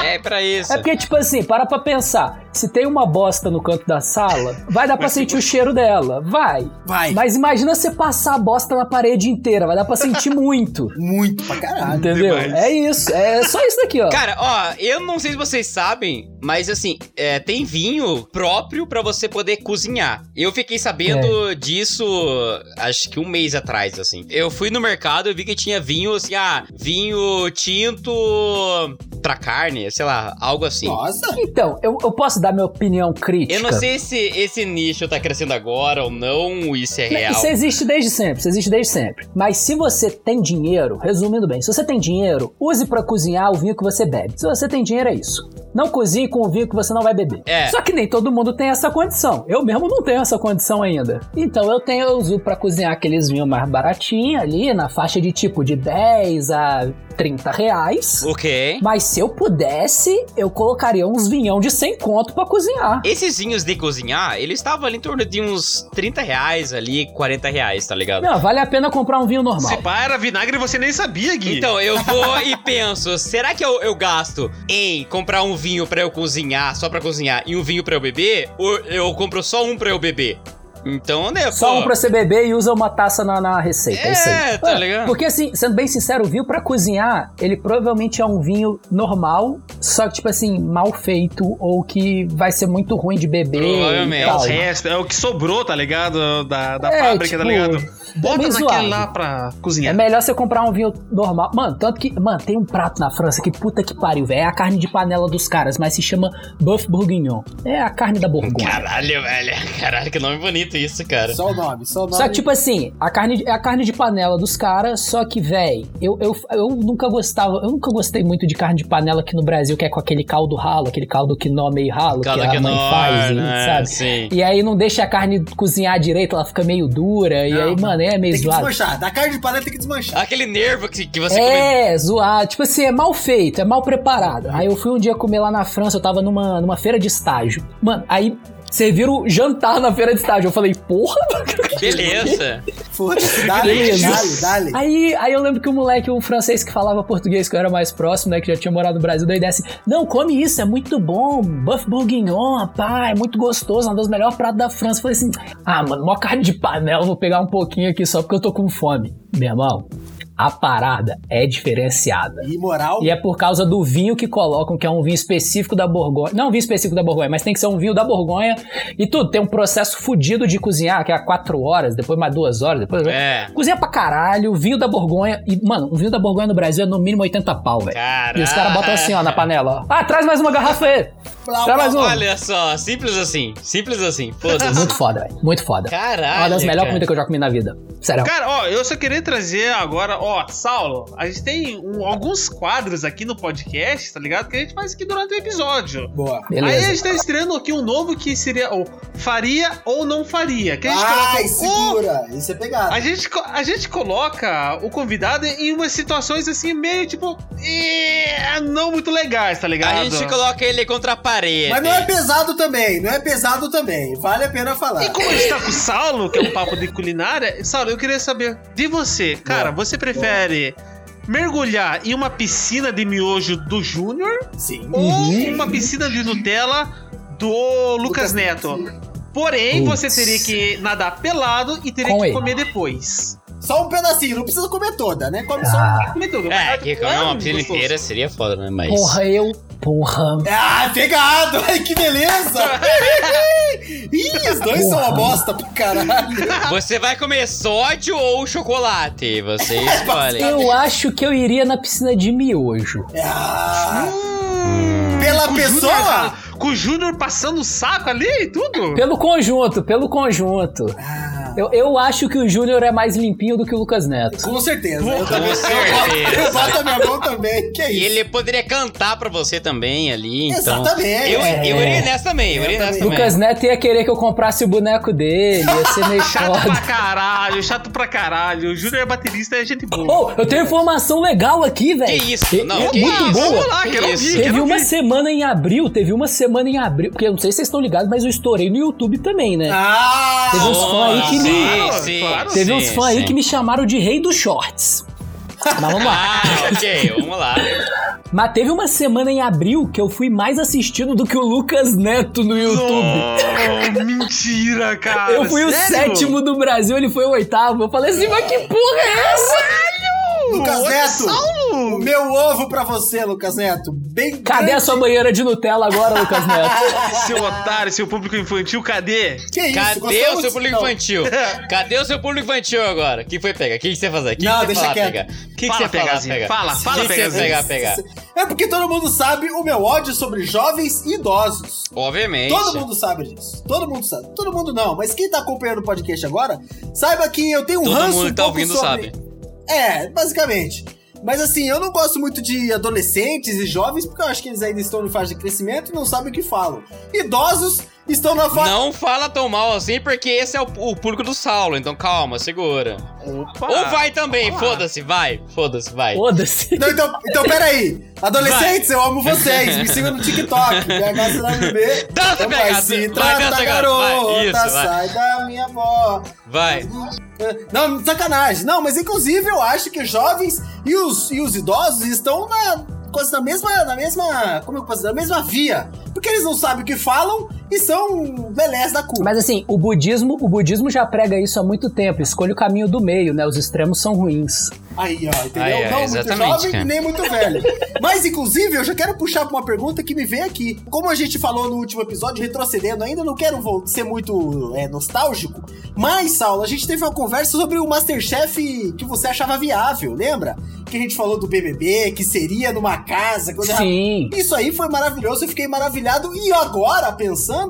É, é pra isso. É porque, tipo assim, para pra pensar. Se tem uma bosta no canto da sala, vai dar pra sentir o cheiro dela. Vai. Vai. Mas imagina você passar a bosta na parede inteira. Vai dar pra sentir muito. Muito pra caralho. Entendeu? demais. É isso. É só isso daqui, ó. Cara, ó, eu não sei se vocês sabem, mas assim, é, tem vinho próprio pra você poder cozinhar. Eu fiquei sabendo disso, acho que um mês atrás, assim. Eu fui no mercado e vi que tinha vinho, assim, ah, vinho tinto pra carne, sei lá, algo assim. Nossa. Então, eu, eu posso dar minha opinião crítica. Eu não sei se esse nicho tá crescendo agora ou não, isso é real. Isso existe desde sempre, isso existe desde sempre. Mas se você tem dinheiro, resumindo bem, se você tem dinheiro, use pra cozinhar o vinho que você bebe. Se você tem dinheiro, é isso. não cozinhe com o vinho que você não vai beber. É. Só que nem todo mundo tem essa condição. Eu mesmo não tenho essa condição ainda. Então eu tenho, eu uso pra cozinhar aqueles vinhos mais baratinhos ali, na faixa de tipo de 10 a 30 reais. Ok. Mas se eu pudesse, eu colocaria uns vinhão de 100 conto pra cozinhar. Esses vinhos de cozinhar, eles estavam ali em torno de uns 30 reais ali, 40 reais, tá ligado? Não, vale a pena comprar um vinho normal. Se pá, era vinagre você nem sabia, Gui. Então, eu vou e penso, será que eu, eu gasto em comprar um vinho pra eu cozinhar, só pra cozinhar, e um vinho pra eu beber? Ou eu compro só um pra eu beber? Então, né, Só pô, um pra você beber e usa uma taça na, na receita. É, isso aí. É, tá ligado? Porque assim, sendo bem sincero, o vinho pra cozinhar, ele provavelmente é um vinho normal, só que, tipo assim, mal feito ou que vai ser muito ruim de beber. Provavelmente. E É tal. os restos, é o que sobrou, tá ligado? Da, da É, fábrica, tá tipo, ligado? Bota meio naquele lá pra É cozinhar. melhor você comprar um vinho normal. Mano, tanto que. Mano, tem um prato na França que puta que pariu, velho. É a carne de panela dos caras, mas se chama Boeuf Bourguignon. É a carne da Borgonha. Caralho, velho. Caralho, que nome bonito isso, cara. Só o nome, só o nome. Só que, tipo assim, a carne é a carne de panela dos caras, só que, véi, eu, eu, eu nunca gostava, eu nunca gostei muito de carne de panela aqui no Brasil, que é com aquele caldo ralo, aquele caldo que nó meio ralo, Caldo que a mãe faz, né? sabe? Sim. E aí não deixa a carne cozinhar direito, ela fica meio dura, e Não, aí, mano, é meio Tem que zoado. desmanchar. Da carne de panela tem que desmanchar. Aquele nervo que, que você come. É, zoado. Tipo assim, é mal feito, é mal preparado. Aí eu fui um dia comer lá na França, eu tava numa, numa feira de estágio. Mano, aí serviram jantar na feira de estágio. Eu falei, porra, Beleza. Foda-se, dale, Beleza. dale, dale. Aí, aí eu lembro que o moleque, um francês que falava português, que eu era mais próximo, né, que já tinha morado no Brasil, daí desce, não, come isso, é muito bom, buff bourguignon, pá, é muito gostoso, é um dos melhores pratos da França. Eu falei assim, ah, mano, mó carne de panela, vou pegar um pouquinho aqui só porque eu tô com fome. Meu irmão, a parada é diferenciada. E moral. E é por causa do vinho que colocam, que é um vinho específico da Borgonha. Não um vinho específico da Borgonha, mas tem que ser um vinho da Borgonha. E tudo, tem um processo fudido de cozinhar, que é 4 horas, depois mais 2 horas, depois. É. Cozinha pra caralho, vinho da Borgonha. E, mano, um vinho da Borgonha no Brasil é no mínimo 80 pau, velho. E os caras botam assim, ó, na panela, ó. Ah, traz mais uma garrafa aí. Blá, mais uma. Olha só, simples assim. Simples assim. Foda-se. Muito foda, velho. Muito foda. Caralho. Uma das melhores comidas que eu já comi na vida. Sério. Cara, ó, eu só queria trazer agora, ó, Saulo, a gente tem um- alguns quadros aqui no podcast, tá ligado? Que a gente faz aqui durante o episódio. Boa. Aí a Beleza. gente tá estreando aqui um novo que seria o faria ou não faria. Que a gente Ai, coloca o- segura. Isso é pegado. A gente, a gente coloca o convidado em umas situações assim, meio tipo. eh, não muito legais, tá ligado? A gente coloca ele contra a parede. Mas não é pesado também, não é pesado também. Vale a pena falar. E como a gente tá com o Saulo, que é um papo de culinária, Saulo, eu queria saber de você. Cara, você prefere mergulhar em uma piscina de miojo do Júnior Sim. ou Uhum. uma piscina de Nutella do Lucas Neto? Porém, você teria que nadar pelado e teria Com que ele. comer depois. Só um pedacinho, não precisa comer toda, né? Come só Ah. um. Comer tudo. É, que comer uma Hum, piscina gostoso. inteira seria foda, né? Mas. Porra, eu. Porra. Ah, pegado! Ai, que beleza! Ih, os dois são uma bosta pro caralho. Você vai comer sódio ou chocolate? Você escolhe. Eu acho que eu iria na piscina de miojo. Ah, pela Com o pessoa? Júnior, com o Júnior passando o saco ali e tudo? Pelo conjunto, pelo conjunto. Ah, Eu, eu acho que o Júnior é mais limpinho do que o Lucas Neto. com certeza. Eu também. Eu certeza. eu boto a minha mão também. Que é E isso? ele poderia cantar pra você também ali, então. Exatamente. Eu, É. eu iria nessa também, eu Eu iria nessa também. Lucas Neto ia querer que eu comprasse o boneco dele, ia ser meio Chato pra caralho, chato pra caralho. O Júnior é baterista e é gente boa. Oh, eu tenho informação legal aqui, velho. Que isso? E- Não, é que muito isso? boa. Vamos lá, Que quero isso? ouvir, Teve quero uma ouvir. semana em abril, teve uma semana em abril, porque eu não sei se vocês estão ligados, mas eu estourei no YouTube também, né? Ah! Teve uns fãs aí que sim, sim, Claro, Teve uns sim, fãs aí sim. que me chamaram de rei dos shorts. Mas vamos lá. Ah, ok, vamos lá. Mas teve uma semana em abril que eu fui mais assistido do que o Lucas Neto no YouTube. Oh, mentira, cara. Eu fui o Sério? sétimo do Brasil, ele foi o oitavo. Eu falei assim, mas que porra é essa? Lucas Neto! só, O meu ovo pra você, Lucas Neto. Bem Cadê grande. a sua banheira de Nutella agora, Lucas Neto? Seu otário, seu público infantil, cadê? Que isso? Cadê Gostou o seu público Não. infantil? Cadê o seu público infantil agora? O que foi pegar? O que que você vai fazer? O que Não, que deixa falar, quieto. pegar? O que que Fala, você falar, Pegazinho. pegar? Fala, fala, que pegar, pegar? É porque todo mundo sabe o meu ódio sobre jovens e idosos. Obviamente. Todo mundo sabe disso. Todo mundo sabe. Todo mundo não, mas quem tá acompanhando o podcast agora, saiba que eu tenho um Todo ranço mundo um que tá pouco ouvindo sobre... sabe. É, basicamente. Mas assim, eu não gosto muito de adolescentes e jovens, porque eu acho que eles ainda estão em fase de crescimento e não sabem o que falam. Idosos estão na fase. Não fala tão mal assim, porque esse é o, o público do Saulo, então calma, segura. Opa! Ou vai também, foda-se, vai, foda-se, vai. Foda-se. Não, então, então, peraí. Adolescentes, eu amo vocês. Me sigam no TikTok. PHCWB. Dança, vai PH, se vai, trata, dança garota. Vai, isso, vai. sai da minha avó. Vai. Não, sacanagem. Não, mas inclusive eu acho que os jovens e os, e os idosos estão na, quase na mesma, na mesma, como eu posso dizer, na mesma via. Porque eles não sabem o que falam e são belés da curva. Mas assim, o budismo, o budismo já prega isso há muito tempo. Escolha o caminho do meio, né? Os extremos são ruins. Aí, ó, entendeu? Aí, ó, não muito jovem cara. e nem muito velho. Mas, inclusive, eu já quero puxar pra uma pergunta que me veio aqui. Como a gente falou no último episódio, retrocedendo ainda, não quero ser muito é, nostálgico. Mas, Saulo, a gente teve uma conversa sobre o Masterchef que você achava viável, lembra? Que a gente falou do BBB, que seria numa casa. Quando Sim. Isso aí foi maravilhoso, eu fiquei maravilhado. E agora, pensando,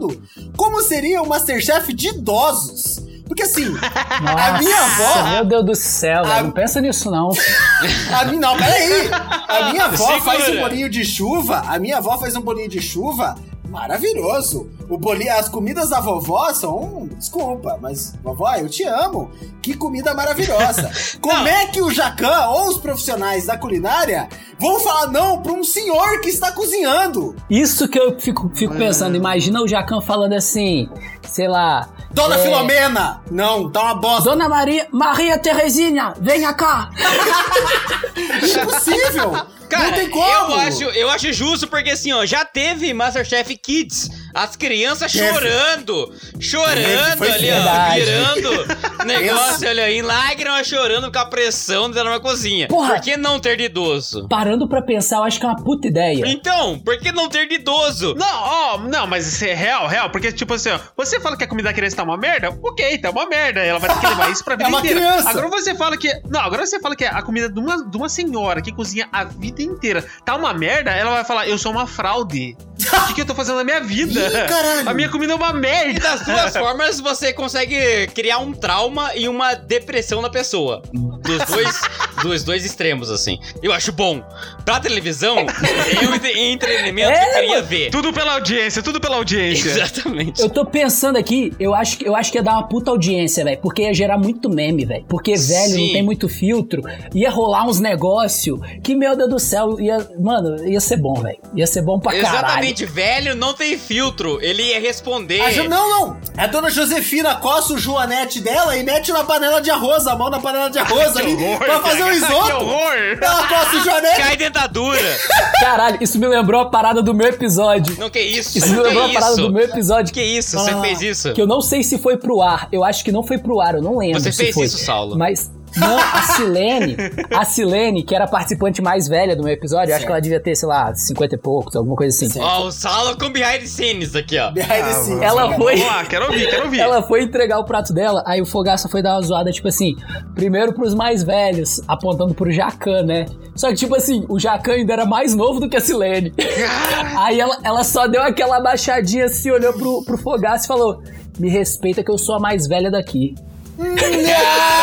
como seria o Masterchef de idosos? Porque assim, a minha avó. Meu Deus do céu, A- não pensa nisso não. A minha, não, peraí. A minha avó Segura. faz um bolinho de chuva. A minha avó faz um bolinho de chuva maravilhoso. O bolinho, as comidas da vovó são. Desculpa, mas vovó, eu te amo. Que comida maravilhosa. Como é que o Jacan ou os profissionais da culinária vão falar não pra um senhor que está cozinhando? Isso que eu fico, fico pensando. Imagina o Jacan falando assim, sei lá. Dona é, Filomena! Não, tá uma bosta. Dona Maria, Maria Terezinha, venha cá. Impossível! Cara, não tem como! eu acho, eu acho justo porque assim, ó, já teve Masterchef Kids, as crianças chorando, chorando ali, ó, virando negócio ali, ó, em lágrimas, chorando com a pressão dentro da cozinha. Porra. Por que não ter de idoso? Parando pra pensar, eu acho que é uma puta ideia. Então, por que não ter de idoso? Não, ó, não, mas isso é real, real, porque, tipo assim, ó, você fala que a comida da criança tá uma merda, ok, tá uma merda, ela vai ter que levar isso pra vida É uma inteira. criança. Agora você fala que. Não, agora você fala que a comida de uma, de uma senhora que cozinha a vida inteira tá uma merda, ela vai falar, eu sou uma fraude. O que, que eu tô fazendo na minha vida? Ih, caralho. A minha comida é uma E merda. das duas formas você consegue criar um trauma e uma depressão na pessoa. Dos dois, dos dois extremos, assim. Eu acho bom. Pra televisão, eu em entretenimento É, eu queria mano. ver. Tudo pela audiência, tudo pela audiência. Exatamente. Eu tô pensando aqui, eu acho, que- eu acho que ia dar uma puta audiência, velho. Porque ia gerar muito meme, velho. Porque, velho, Sim. não tem muito filtro. Ia rolar uns negócio que, meu Deus do céu, ia. Mano, ia ser bom, velho. Ia ser bom pra caralho. Exatamente, velho não tem filtro. Ele ia responder. A Jo- não, não. A dona Josefina coça o joanete dela e mete na panela de arroz, a mão na panela de arroz ali, pra fazer um Que isoto. horror! Ela coça o joanete. Dentadura. Caralho, isso me lembrou a parada do meu episódio. Não, que isso? Isso me lembrou a parada isso? do meu episódio. Que isso? Você Ah, fez isso? Que eu não sei se foi pro ar. Eu acho que não foi pro ar, eu não lembro. Você se fez foi. isso, Saulo. Mas. Não, a Silene, a Silene, que era a participante mais velha do meu episódio, eu acho que ela devia ter, sei lá, 50 e poucos, alguma coisa assim. Ó, o Saulo com behind the scenes aqui, ó. Behind the scenes, Ela foi. Vamos lá, quero ouvir, quero ouvir. Ela foi entregar o prato dela, aí o Fogaça foi dar uma zoada, tipo assim, primeiro pros mais velhos, apontando pro Jacan, né? Só que, tipo assim, o Jacan ainda era mais novo do que a Silene. aí ela, ela só deu aquela abaixadinha assim, olhou pro, pro Fogaça e falou: Me respeita que eu sou a mais velha daqui.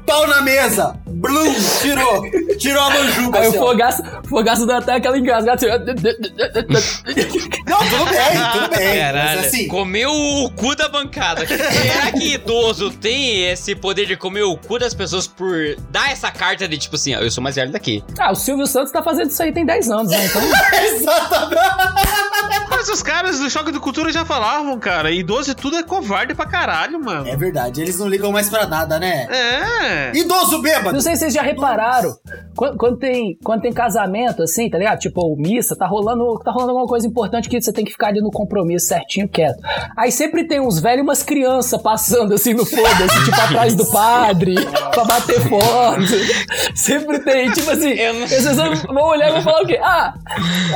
Pau na mesa. Blum, tirou. Tirou a manjuba. Aí assim, o ó. Fogaça, o Fogaça deu até aquela engasgada assim. Não, tudo bem, tudo bem. Caralho, Mas assim, comeu o cu da bancada. Será que idoso tem esse poder de comer o cu das pessoas por dar essa carta de tipo assim, ó, eu sou mais velho daqui? ah, o Silvio Santos tá fazendo isso aí tem 10 anos, né? Então. exatamente. Mas os caras do Choque de Cultura já falavam, cara. Idoso tudo é covarde pra caralho, mano. É verdade, eles não ligam mais pra nada, né? É. Idoso bêbado. Não sei se vocês já repararam. Quando, quando tem, quando tem casamento, assim, tá ligado? Tipo, missa, tá rolando, tá rolando alguma coisa importante que você tem que ficar ali no compromisso certinho, quieto. Aí sempre tem uns velhos e umas crianças passando assim no foda-se, tipo, atrás do padre, pra bater foto. Sempre tem, tipo assim, Eu não- as pessoas vão olhar e vão falar o quê? Ah,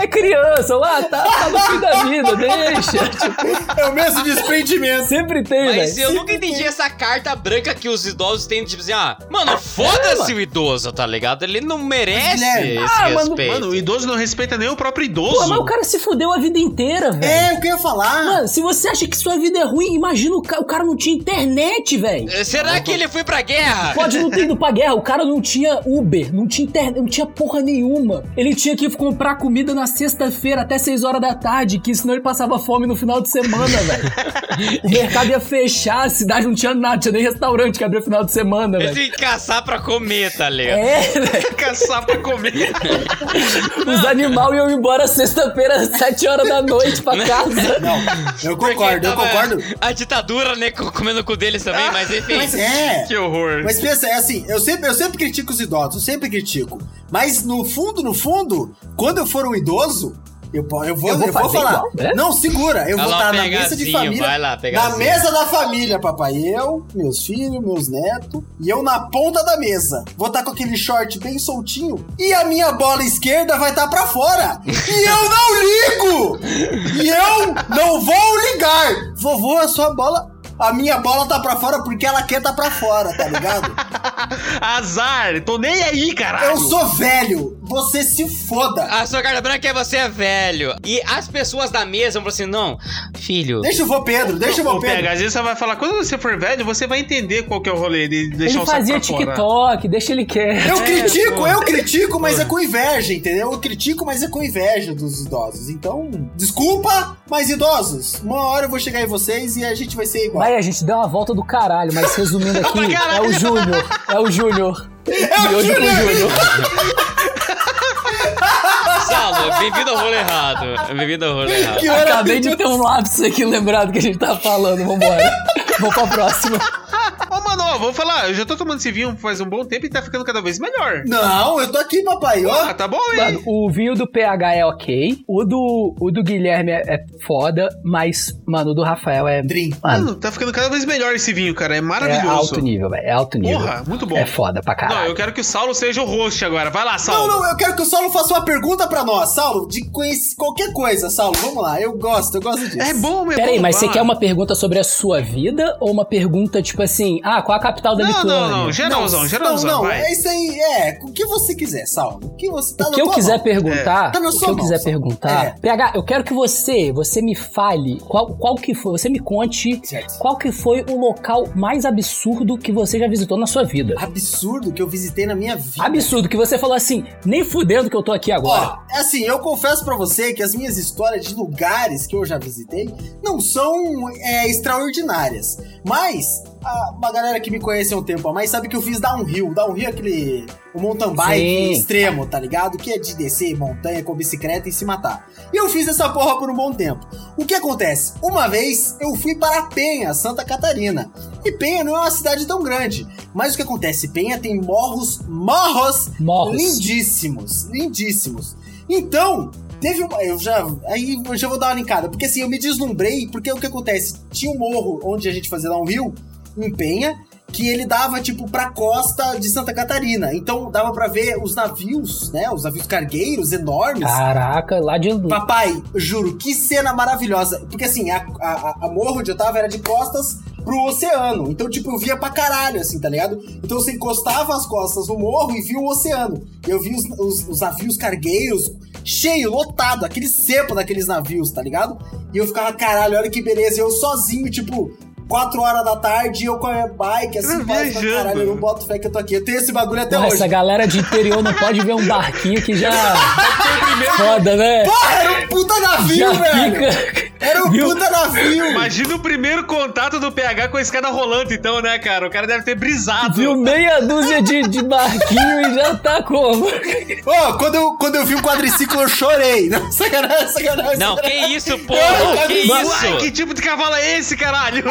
é criança lá, tá, tá no fim da vida, deixa. Tipo, É o mesmo desprendimento. sempre tem, Mas velho. eu nunca entendi essa carta branca que os idosos têm, tipo assim, ah, mano, foda-se o idoso, tá ligado? Ele não merece Guilherme, esse ah, mano, respeito. Mano, o idoso não respeita nem o próprio idoso. Pô, mas o cara se fudeu a vida inteira, velho. É, o que eu ia falar. Mano, se você acha que sua vida é ruim, imagina o, ca- o cara não tinha internet, velho. Eh, Será que ele foi pra guerra? Pode não ter ido pra guerra, o cara não tinha Uber, não tinha internet, não tinha porra nenhuma. Ele tinha que comprar comida na sexta-feira até 6 horas da tarde, que senão ele passava fome no final de semana, velho. O mercado ia fechar, a cidade não tinha nada, tinha nem restaurante que abria final de semana, velho. Tem que caçar pra comer, tá ligado? É, velho. caçar pra comer. Os animais iam embora sexta-feira às 7 horas da noite pra casa. Não, eu concordo, eu concordo. A ditadura, né, co- comendo com deles também, mas enfim. Mas é. Que horror. Mas pensa, é assim, eu sempre, eu sempre critico os idosos, eu sempre critico. Mas no fundo, no fundo, quando eu for um idoso, eu, eu vou, Eu eu vou vou, fazer falar. igual, né? Não, segura, eu vou estar na mesa de família. vai lá, na mesa da família, papai. Eu, meus filhos, meus netos, e eu na ponta da mesa. Vou estar com aquele short bem soltinho e a minha bola esquerda vai estar pra fora. E eu não ligo! E eu não vou ligar! Vovô, a sua bola. A minha bola tá pra fora porque ela quer tá pra fora, tá ligado? Azar, tô nem aí, caralho. Eu sou velho, você se foda. A sua carta branca é você é velho. E as pessoas da mesa vão falar assim, não, filho, Deixa o vô Pedro, deixa o vô Ô, PH, Pedro. às vezes você vai falar, quando você for velho, você vai entender qual que é o rolê de deixar Ele o saco fazia pra fora. TikTok, deixa ele quieto. Eu É, critico, pô. eu critico, mas é com inveja, entendeu? Eu critico, mas é com inveja dos idosos. Então, desculpa, mas idosos, uma hora eu vou chegar em vocês e a gente vai ser igual. Vai, a gente deu uma volta do caralho, mas resumindo aqui, é o Júnior. É o Júnior. É E o hoje com o Júnior. Saulo, bem-vindo ao rolê errado. Bem-vindo ao rolê errado. Acabei de ter um lápis aqui lembrado que a gente tá falando. Vambora. Vamos pra próxima. Ó, vou falar, eu já tô tomando esse vinho faz um bom tempo e tá ficando cada vez melhor. Não, eu tô aqui, papai, Ah, ó. tá bom, hein? Mano, o vinho do PH é ok. O do, o do Guilherme é, é foda, mas, mano, o do Rafael é. Dream. Mano, Mano, tá ficando cada vez melhor esse vinho, cara. É é maravilhoso. alto nível, velho. É alto nível. Porra, muito bom. É foda pra Não, caralho. eu quero que o Saulo seja o host agora. Vai lá, Não, Saulo. não, eu quero que o Saulo faça uma pergunta pra nós. Saulo, de qualquer coisa, Saulo. Vamos lá, eu gosto, eu gosto disso. É bom, meu. Peraí, mas vai você quer uma pergunta sobre a sua vida ou uma pergunta tipo assim, ah, qual a capital da Não, Lituânia? não, não. Geralzão, geralzão, não, não, vai. é isso aí, é, o que você quiser, Saulo. O que você tá O que eu quiser mão. perguntar, Tá na o que eu mão, quiser perguntar, É. PH, eu quero que você, você me fale qual, qual que foi, você me conte Certo. qual que foi o local mais absurdo que você já visitou na sua vida. Absurdo que eu visitei na minha vida. Absurdo que você falou assim, nem fudendo que eu tô aqui agora. Ó, assim, eu confesso pra você que as minhas histórias de lugares que eu já visitei não são é, extraordinárias. Mas a, uma galera que me conhece há um tempo a mais sabe que eu fiz downhill. Downhill é aquele o mountain bike Sim. extremo, tá ligado? Que é de descer montanha com bicicleta e se matar. E eu fiz essa porra por um bom tempo. O que acontece? Uma vez eu fui para Penha, Santa Catarina. E Penha não é uma cidade tão grande. Mas o que acontece? Penha tem morros, morros Morros. lindíssimos, lindíssimos. Então, teve uma. Eu já. Aí eu já vou dar uma linkada. Porque assim, eu me deslumbrei, porque o que acontece? Tinha um morro onde a gente fazia lá um rio, em Penha, que ele dava, tipo, pra costa de Santa Catarina. Então dava pra ver os navios, né? Os navios cargueiros enormes. Caraca, lá de Papai, juro, que cena maravilhosa. Porque assim, a, a, a morro onde eu tava era de costas pro oceano. Então, tipo, eu via pra caralho, assim, tá ligado? Então você encostava as costas no morro e via o oceano. Eu vi os, os, os navios cargueiros cheio, lotado, aquele cepo daqueles navios, tá ligado? E eu ficava, caralho, olha que beleza. Eu sozinho, tipo. 4 horas da tarde, eu com a minha bike, assim, viajando. caralho, eu não boto fé que eu tô aqui. Eu tenho esse bagulho até Porra, hoje. essa galera de interior não pode ver um barquinho que já. Foda, né? Porra, era um puta navio, Já velho! fica. Era um Viu? puta navio! Imagina o primeiro contato do PH com a escada rolante, então, né, cara? O cara deve ter brisado. Viu meia dúzia de, de barquinho e já tá como? Ó, quando eu, quando eu vi um quadriciclo, eu chorei. Não, sacanagem, sacanagem. Não, que sacanagem. isso, pô? Que Uai, que isso? tipo de cavalo é esse, caralho?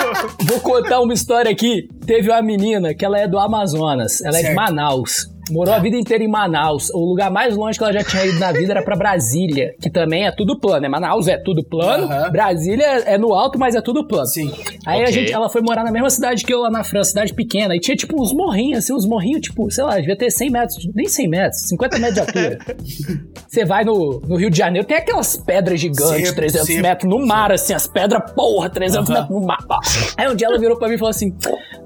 Vou contar uma história aqui. Teve uma menina que ela é do Amazonas, ela é de Certo. Manaus. Morou a vida inteira em Manaus. O lugar mais longe que ela já tinha ido na vida era pra Brasília, que também é tudo plano. Né? Manaus é tudo plano, Aham. Brasília é no alto, mas é tudo plano. Sim. Aí a Ok. gente, ela foi morar na mesma cidade que eu lá na França, cidade pequena, e tinha tipo uns morrinhos, assim, uns morrinhos, tipo, sei lá, devia ter 100 metros, nem 100 metros, 50 metros de altura. Você vai no, no Rio de Janeiro, tem aquelas pedras gigantes, Sempre, 300 sempre, metros no mar, assim, as pedras, porra, 300 Aham. metros no mar. Aí um dia ela virou pra mim e falou assim: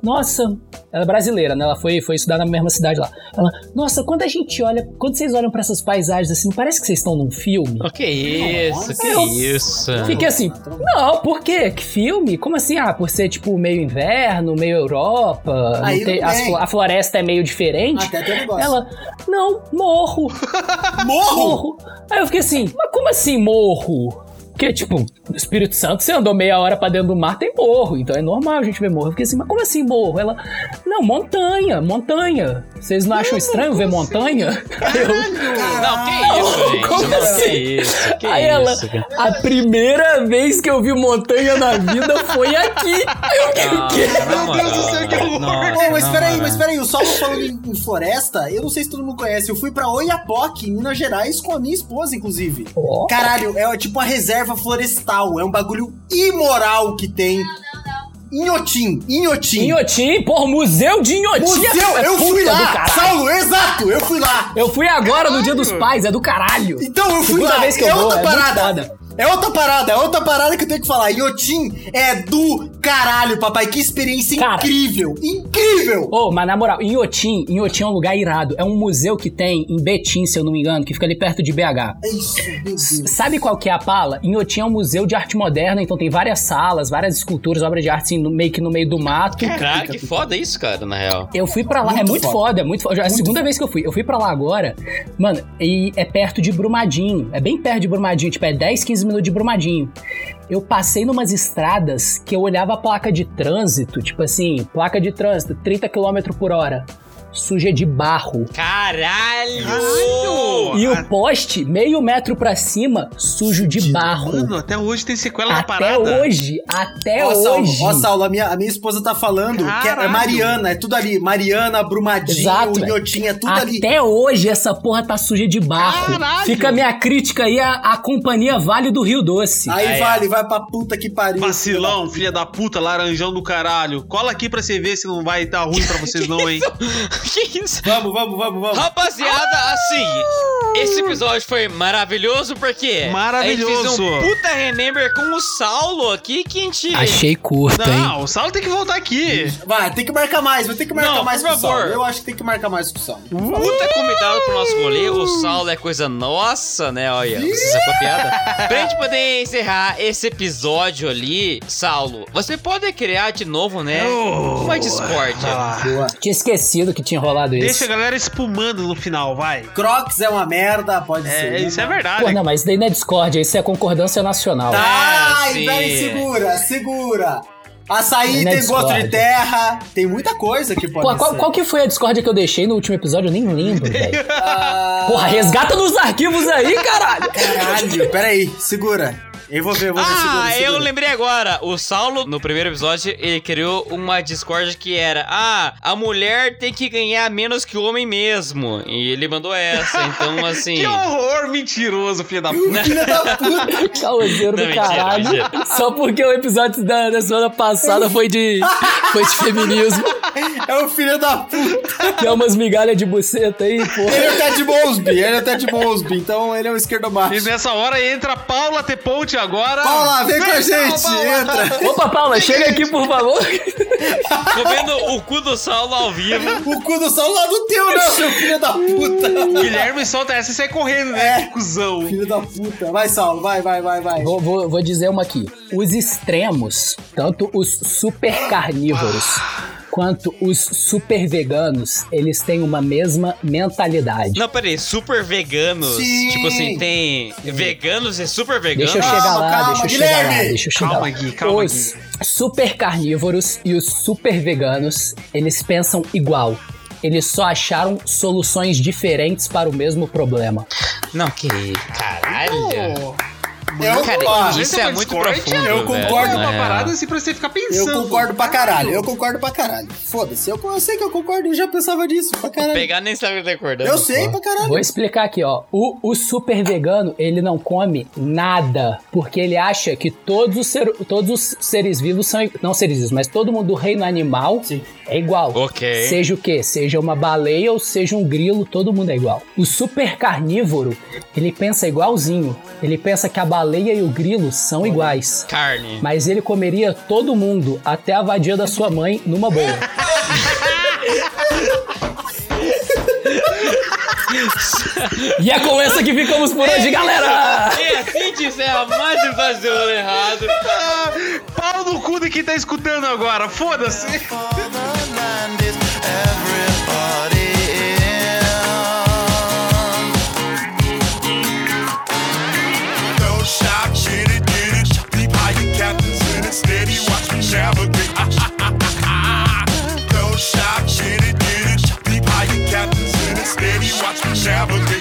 Nossa, ela é brasileira, né? Ela foi, foi estudar na mesma cidade lá. Ela, nossa, quando a gente olha, quando vocês olham pra essas paisagens assim, não parece que vocês estão num filme? O que isso? Que Eu isso? Fiquei assim, não, por quê? Que filme? Como assim? Ah, por ser tipo meio inverno, meio Europa, Aí não tem- flo- a floresta é meio diferente. Até tem um negócio. Ela, não, morro, Morro! morro. Aí eu fiquei assim, mas como assim morro? Porque, tipo, no Espírito Santo, você andou meia hora pra dentro do mar, tem morro. Então é normal a gente ver morro. Eu fiquei assim, mas como assim morro? Ela, não, montanha, montanha. Vocês não acham estranho ver montanha? Aí eu, Não, que isso, gente? Como não, assim? que isso? Que Aí ela, isso, cara? a primeira vez que eu vi montanha na vida foi aqui. Aí eu fiquei, o quê? Meu Deus do céu, que horror. Mas peraí, mas peraí, o Saulo falando em, em floresta, eu não sei se todo mundo conhece. Eu fui pra Oiapoque, em Minas Gerais, com a minha esposa, inclusive. Ó. Caralho, é tipo uma reserva florestal. É um bagulho imoral que tem. Inhotim, Inhotim. Inhotim, porra, museu de Inhotim. Museu, é eu puta fui do lá! caralho. Saulo, exato, eu fui lá! Eu fui agora no dia dos pais, é do caralho. Então eu fui Segunda lá. vez que eu é vou, outra é parada. Foda. É outra parada, é outra parada que eu tenho que falar. Inhotim é do caralho, papai. Que experiência Cara. incrível! Incrível! Ô, mas na moral, Inhotim, Inhotim é um lugar irado. É um museu que tem em Betim, se eu não me engano, que fica ali perto de BH. É isso, meu Deus. Sabe qual que é a pala? Inhotim é um museu de arte moderna, então tem várias salas, várias esculturas, obras de arte assim, no, meio que no meio do mato. Caralho, que foda isso, cara, na real. Eu fui pra lá, Muito é muito foda. foda, é muito foda. É a segunda vez que eu fui. Eu fui pra lá agora, mano, e é perto de Brumadinho. É bem perto de Brumadinho, tipo, é 10, 15 minutos de Brumadinho. Eu passei numas estradas que eu olhava a placa de trânsito, tipo assim, placa de trânsito, 30 km por hora. Suja de barro. Caralho! Caralho! E o poste, meio metro pra cima, sujo de barro. Mano, até hoje tem sequela na Até parada. hoje, até Ó, Saulo, hoje. ó, Saulo, a minha, a minha esposa tá falando que é, é Caralho. Mariana, é tudo ali. Mariana, Brumadinho, Exato, velho. Inhotim, é tudo ali. Até hoje essa porra tá suja de barro. Caralho. Fica a minha crítica aí à, à companhia Vale do Rio Doce. Aí Aí, vale, vai pra puta que pariu. Vacilão, filha da puta, laranjão do caralho. Cola aqui pra você ver se não vai dar ruim pra vocês não, hein? que isso? Vamos, vamos, vamos, vamos. Rapaziada, assim, esse episódio foi maravilhoso porque Maravilhoso. a gente fez um puta remember com o Saulo aqui que a gente... Achei curto, Não, o Saulo tem que voltar aqui. Vai, tem que marcar mais, vai ter que marcar Não, mais por com o Saulo. favor. Eu acho que tem que marcar mais com o Saulo. Puta convidado pro nosso rolê, o Saulo é coisa nossa, né? Olha, você sacou a piada? Pra gente poder encerrar esse episódio ali, Saulo, você pode criar de novo, né? Oh. Uma Discord. Ah, Boa. Tinha esquecido que tinha rolado deixa isso. a galera espumando no final, vai. Crocs é uma merda, pode ser. É, isso é verdade. Pô, não, mas isso daí não é Discord, isso é concordância nacional. Tá, Ah, daí sim. segura, segura. Açaí Não é tem gosto de terra, tem muita coisa que pode Pô, qual, ser. qual que foi a Discord que eu deixei no último episódio? Eu nem lembro, velho. Ah, Porra, resgata nos arquivos aí, caralho! Caralho, peraí, segura. Eu vou ver, eu vou ver, segura, Ah, segura. eu lembrei agora. O Saulo, no primeiro episódio, ele criou uma Discord que era: Ah, a mulher tem que ganhar menos que o homem mesmo. E ele mandou essa. Então, assim. Que horror mentiroso, filha da puta. Filha da puta. Causeiro Não, do mentira, caralho. mentira. Só porque o episódio da, da semana passada foi de, foi de feminismo. É o filho da puta. Que é umas migalhas de buceta aí, porra. Ele é o Ted Mosby, ele é o Ted Mosby, então ele é um esquerdo E nessa hora entra Paula T. Ponte agora. Paula, vem com a gente, Paula. entra. Opa, Paula, chega aqui, por favor. Comendo o cu do Saulo ao vivo. O cu do sol lá do teu, não, seu filho da puta. Guilherme solta essa e sai correndo, né? É. Que cuzão. Filho da puta. Vai, Saulo, vai, vai, vai, vai. Vou, vou, vou dizer uma aqui. Os extremos, tanto os super carnívoros quanto os super veganos, eles têm uma mesma mentalidade. Não, peraí, super veganos. Sim. Tipo assim, tem veganos e super veganos. Deixa eu Calma, chegar lá, calma, deixa eu chegar lá, Guilherme! deixa eu chegar Calma, lá. Gui, calma, Os super carnívoros e os super veganos, eles pensam igual. Eles só acharam soluções diferentes para o mesmo problema. Não, que caralho. Eu, Cara, ó, isso Esse é é muito profundo. eu velho, concordo É na uma parada assim pra você ficar eu pensando. concordo pra caralho. Eu concordo pra caralho. Foda-se, eu, eu sei que eu concordo, eu já pensava disso pra caralho. Pegar nem sabe recordando. Eu sei pra caralho. Vou explicar aqui, ó. O, o super vegano, ele não come nada, porque ele acha que todos os, ser- todos os seres vivos são. i- Não seres vivos, mas todo mundo do reino animal é igual. Ok. Seja o quê? Seja uma baleia ou seja um grilo, todo mundo é igual. O super carnívoro, ele pensa igualzinho. Ele pensa que a baleia e o grilo são iguais. Carne. Mas ele comeria todo mundo, até a vadia da sua mãe, numa boa. e é com essa que ficamos por hoje, galera! E assim que encerra mais um fazer o errado. Ah, pau no cu de quem tá escutando agora, foda-se. navigate. no shot, shit, it did it. Deep higher captains in it, steady, watch me navigate.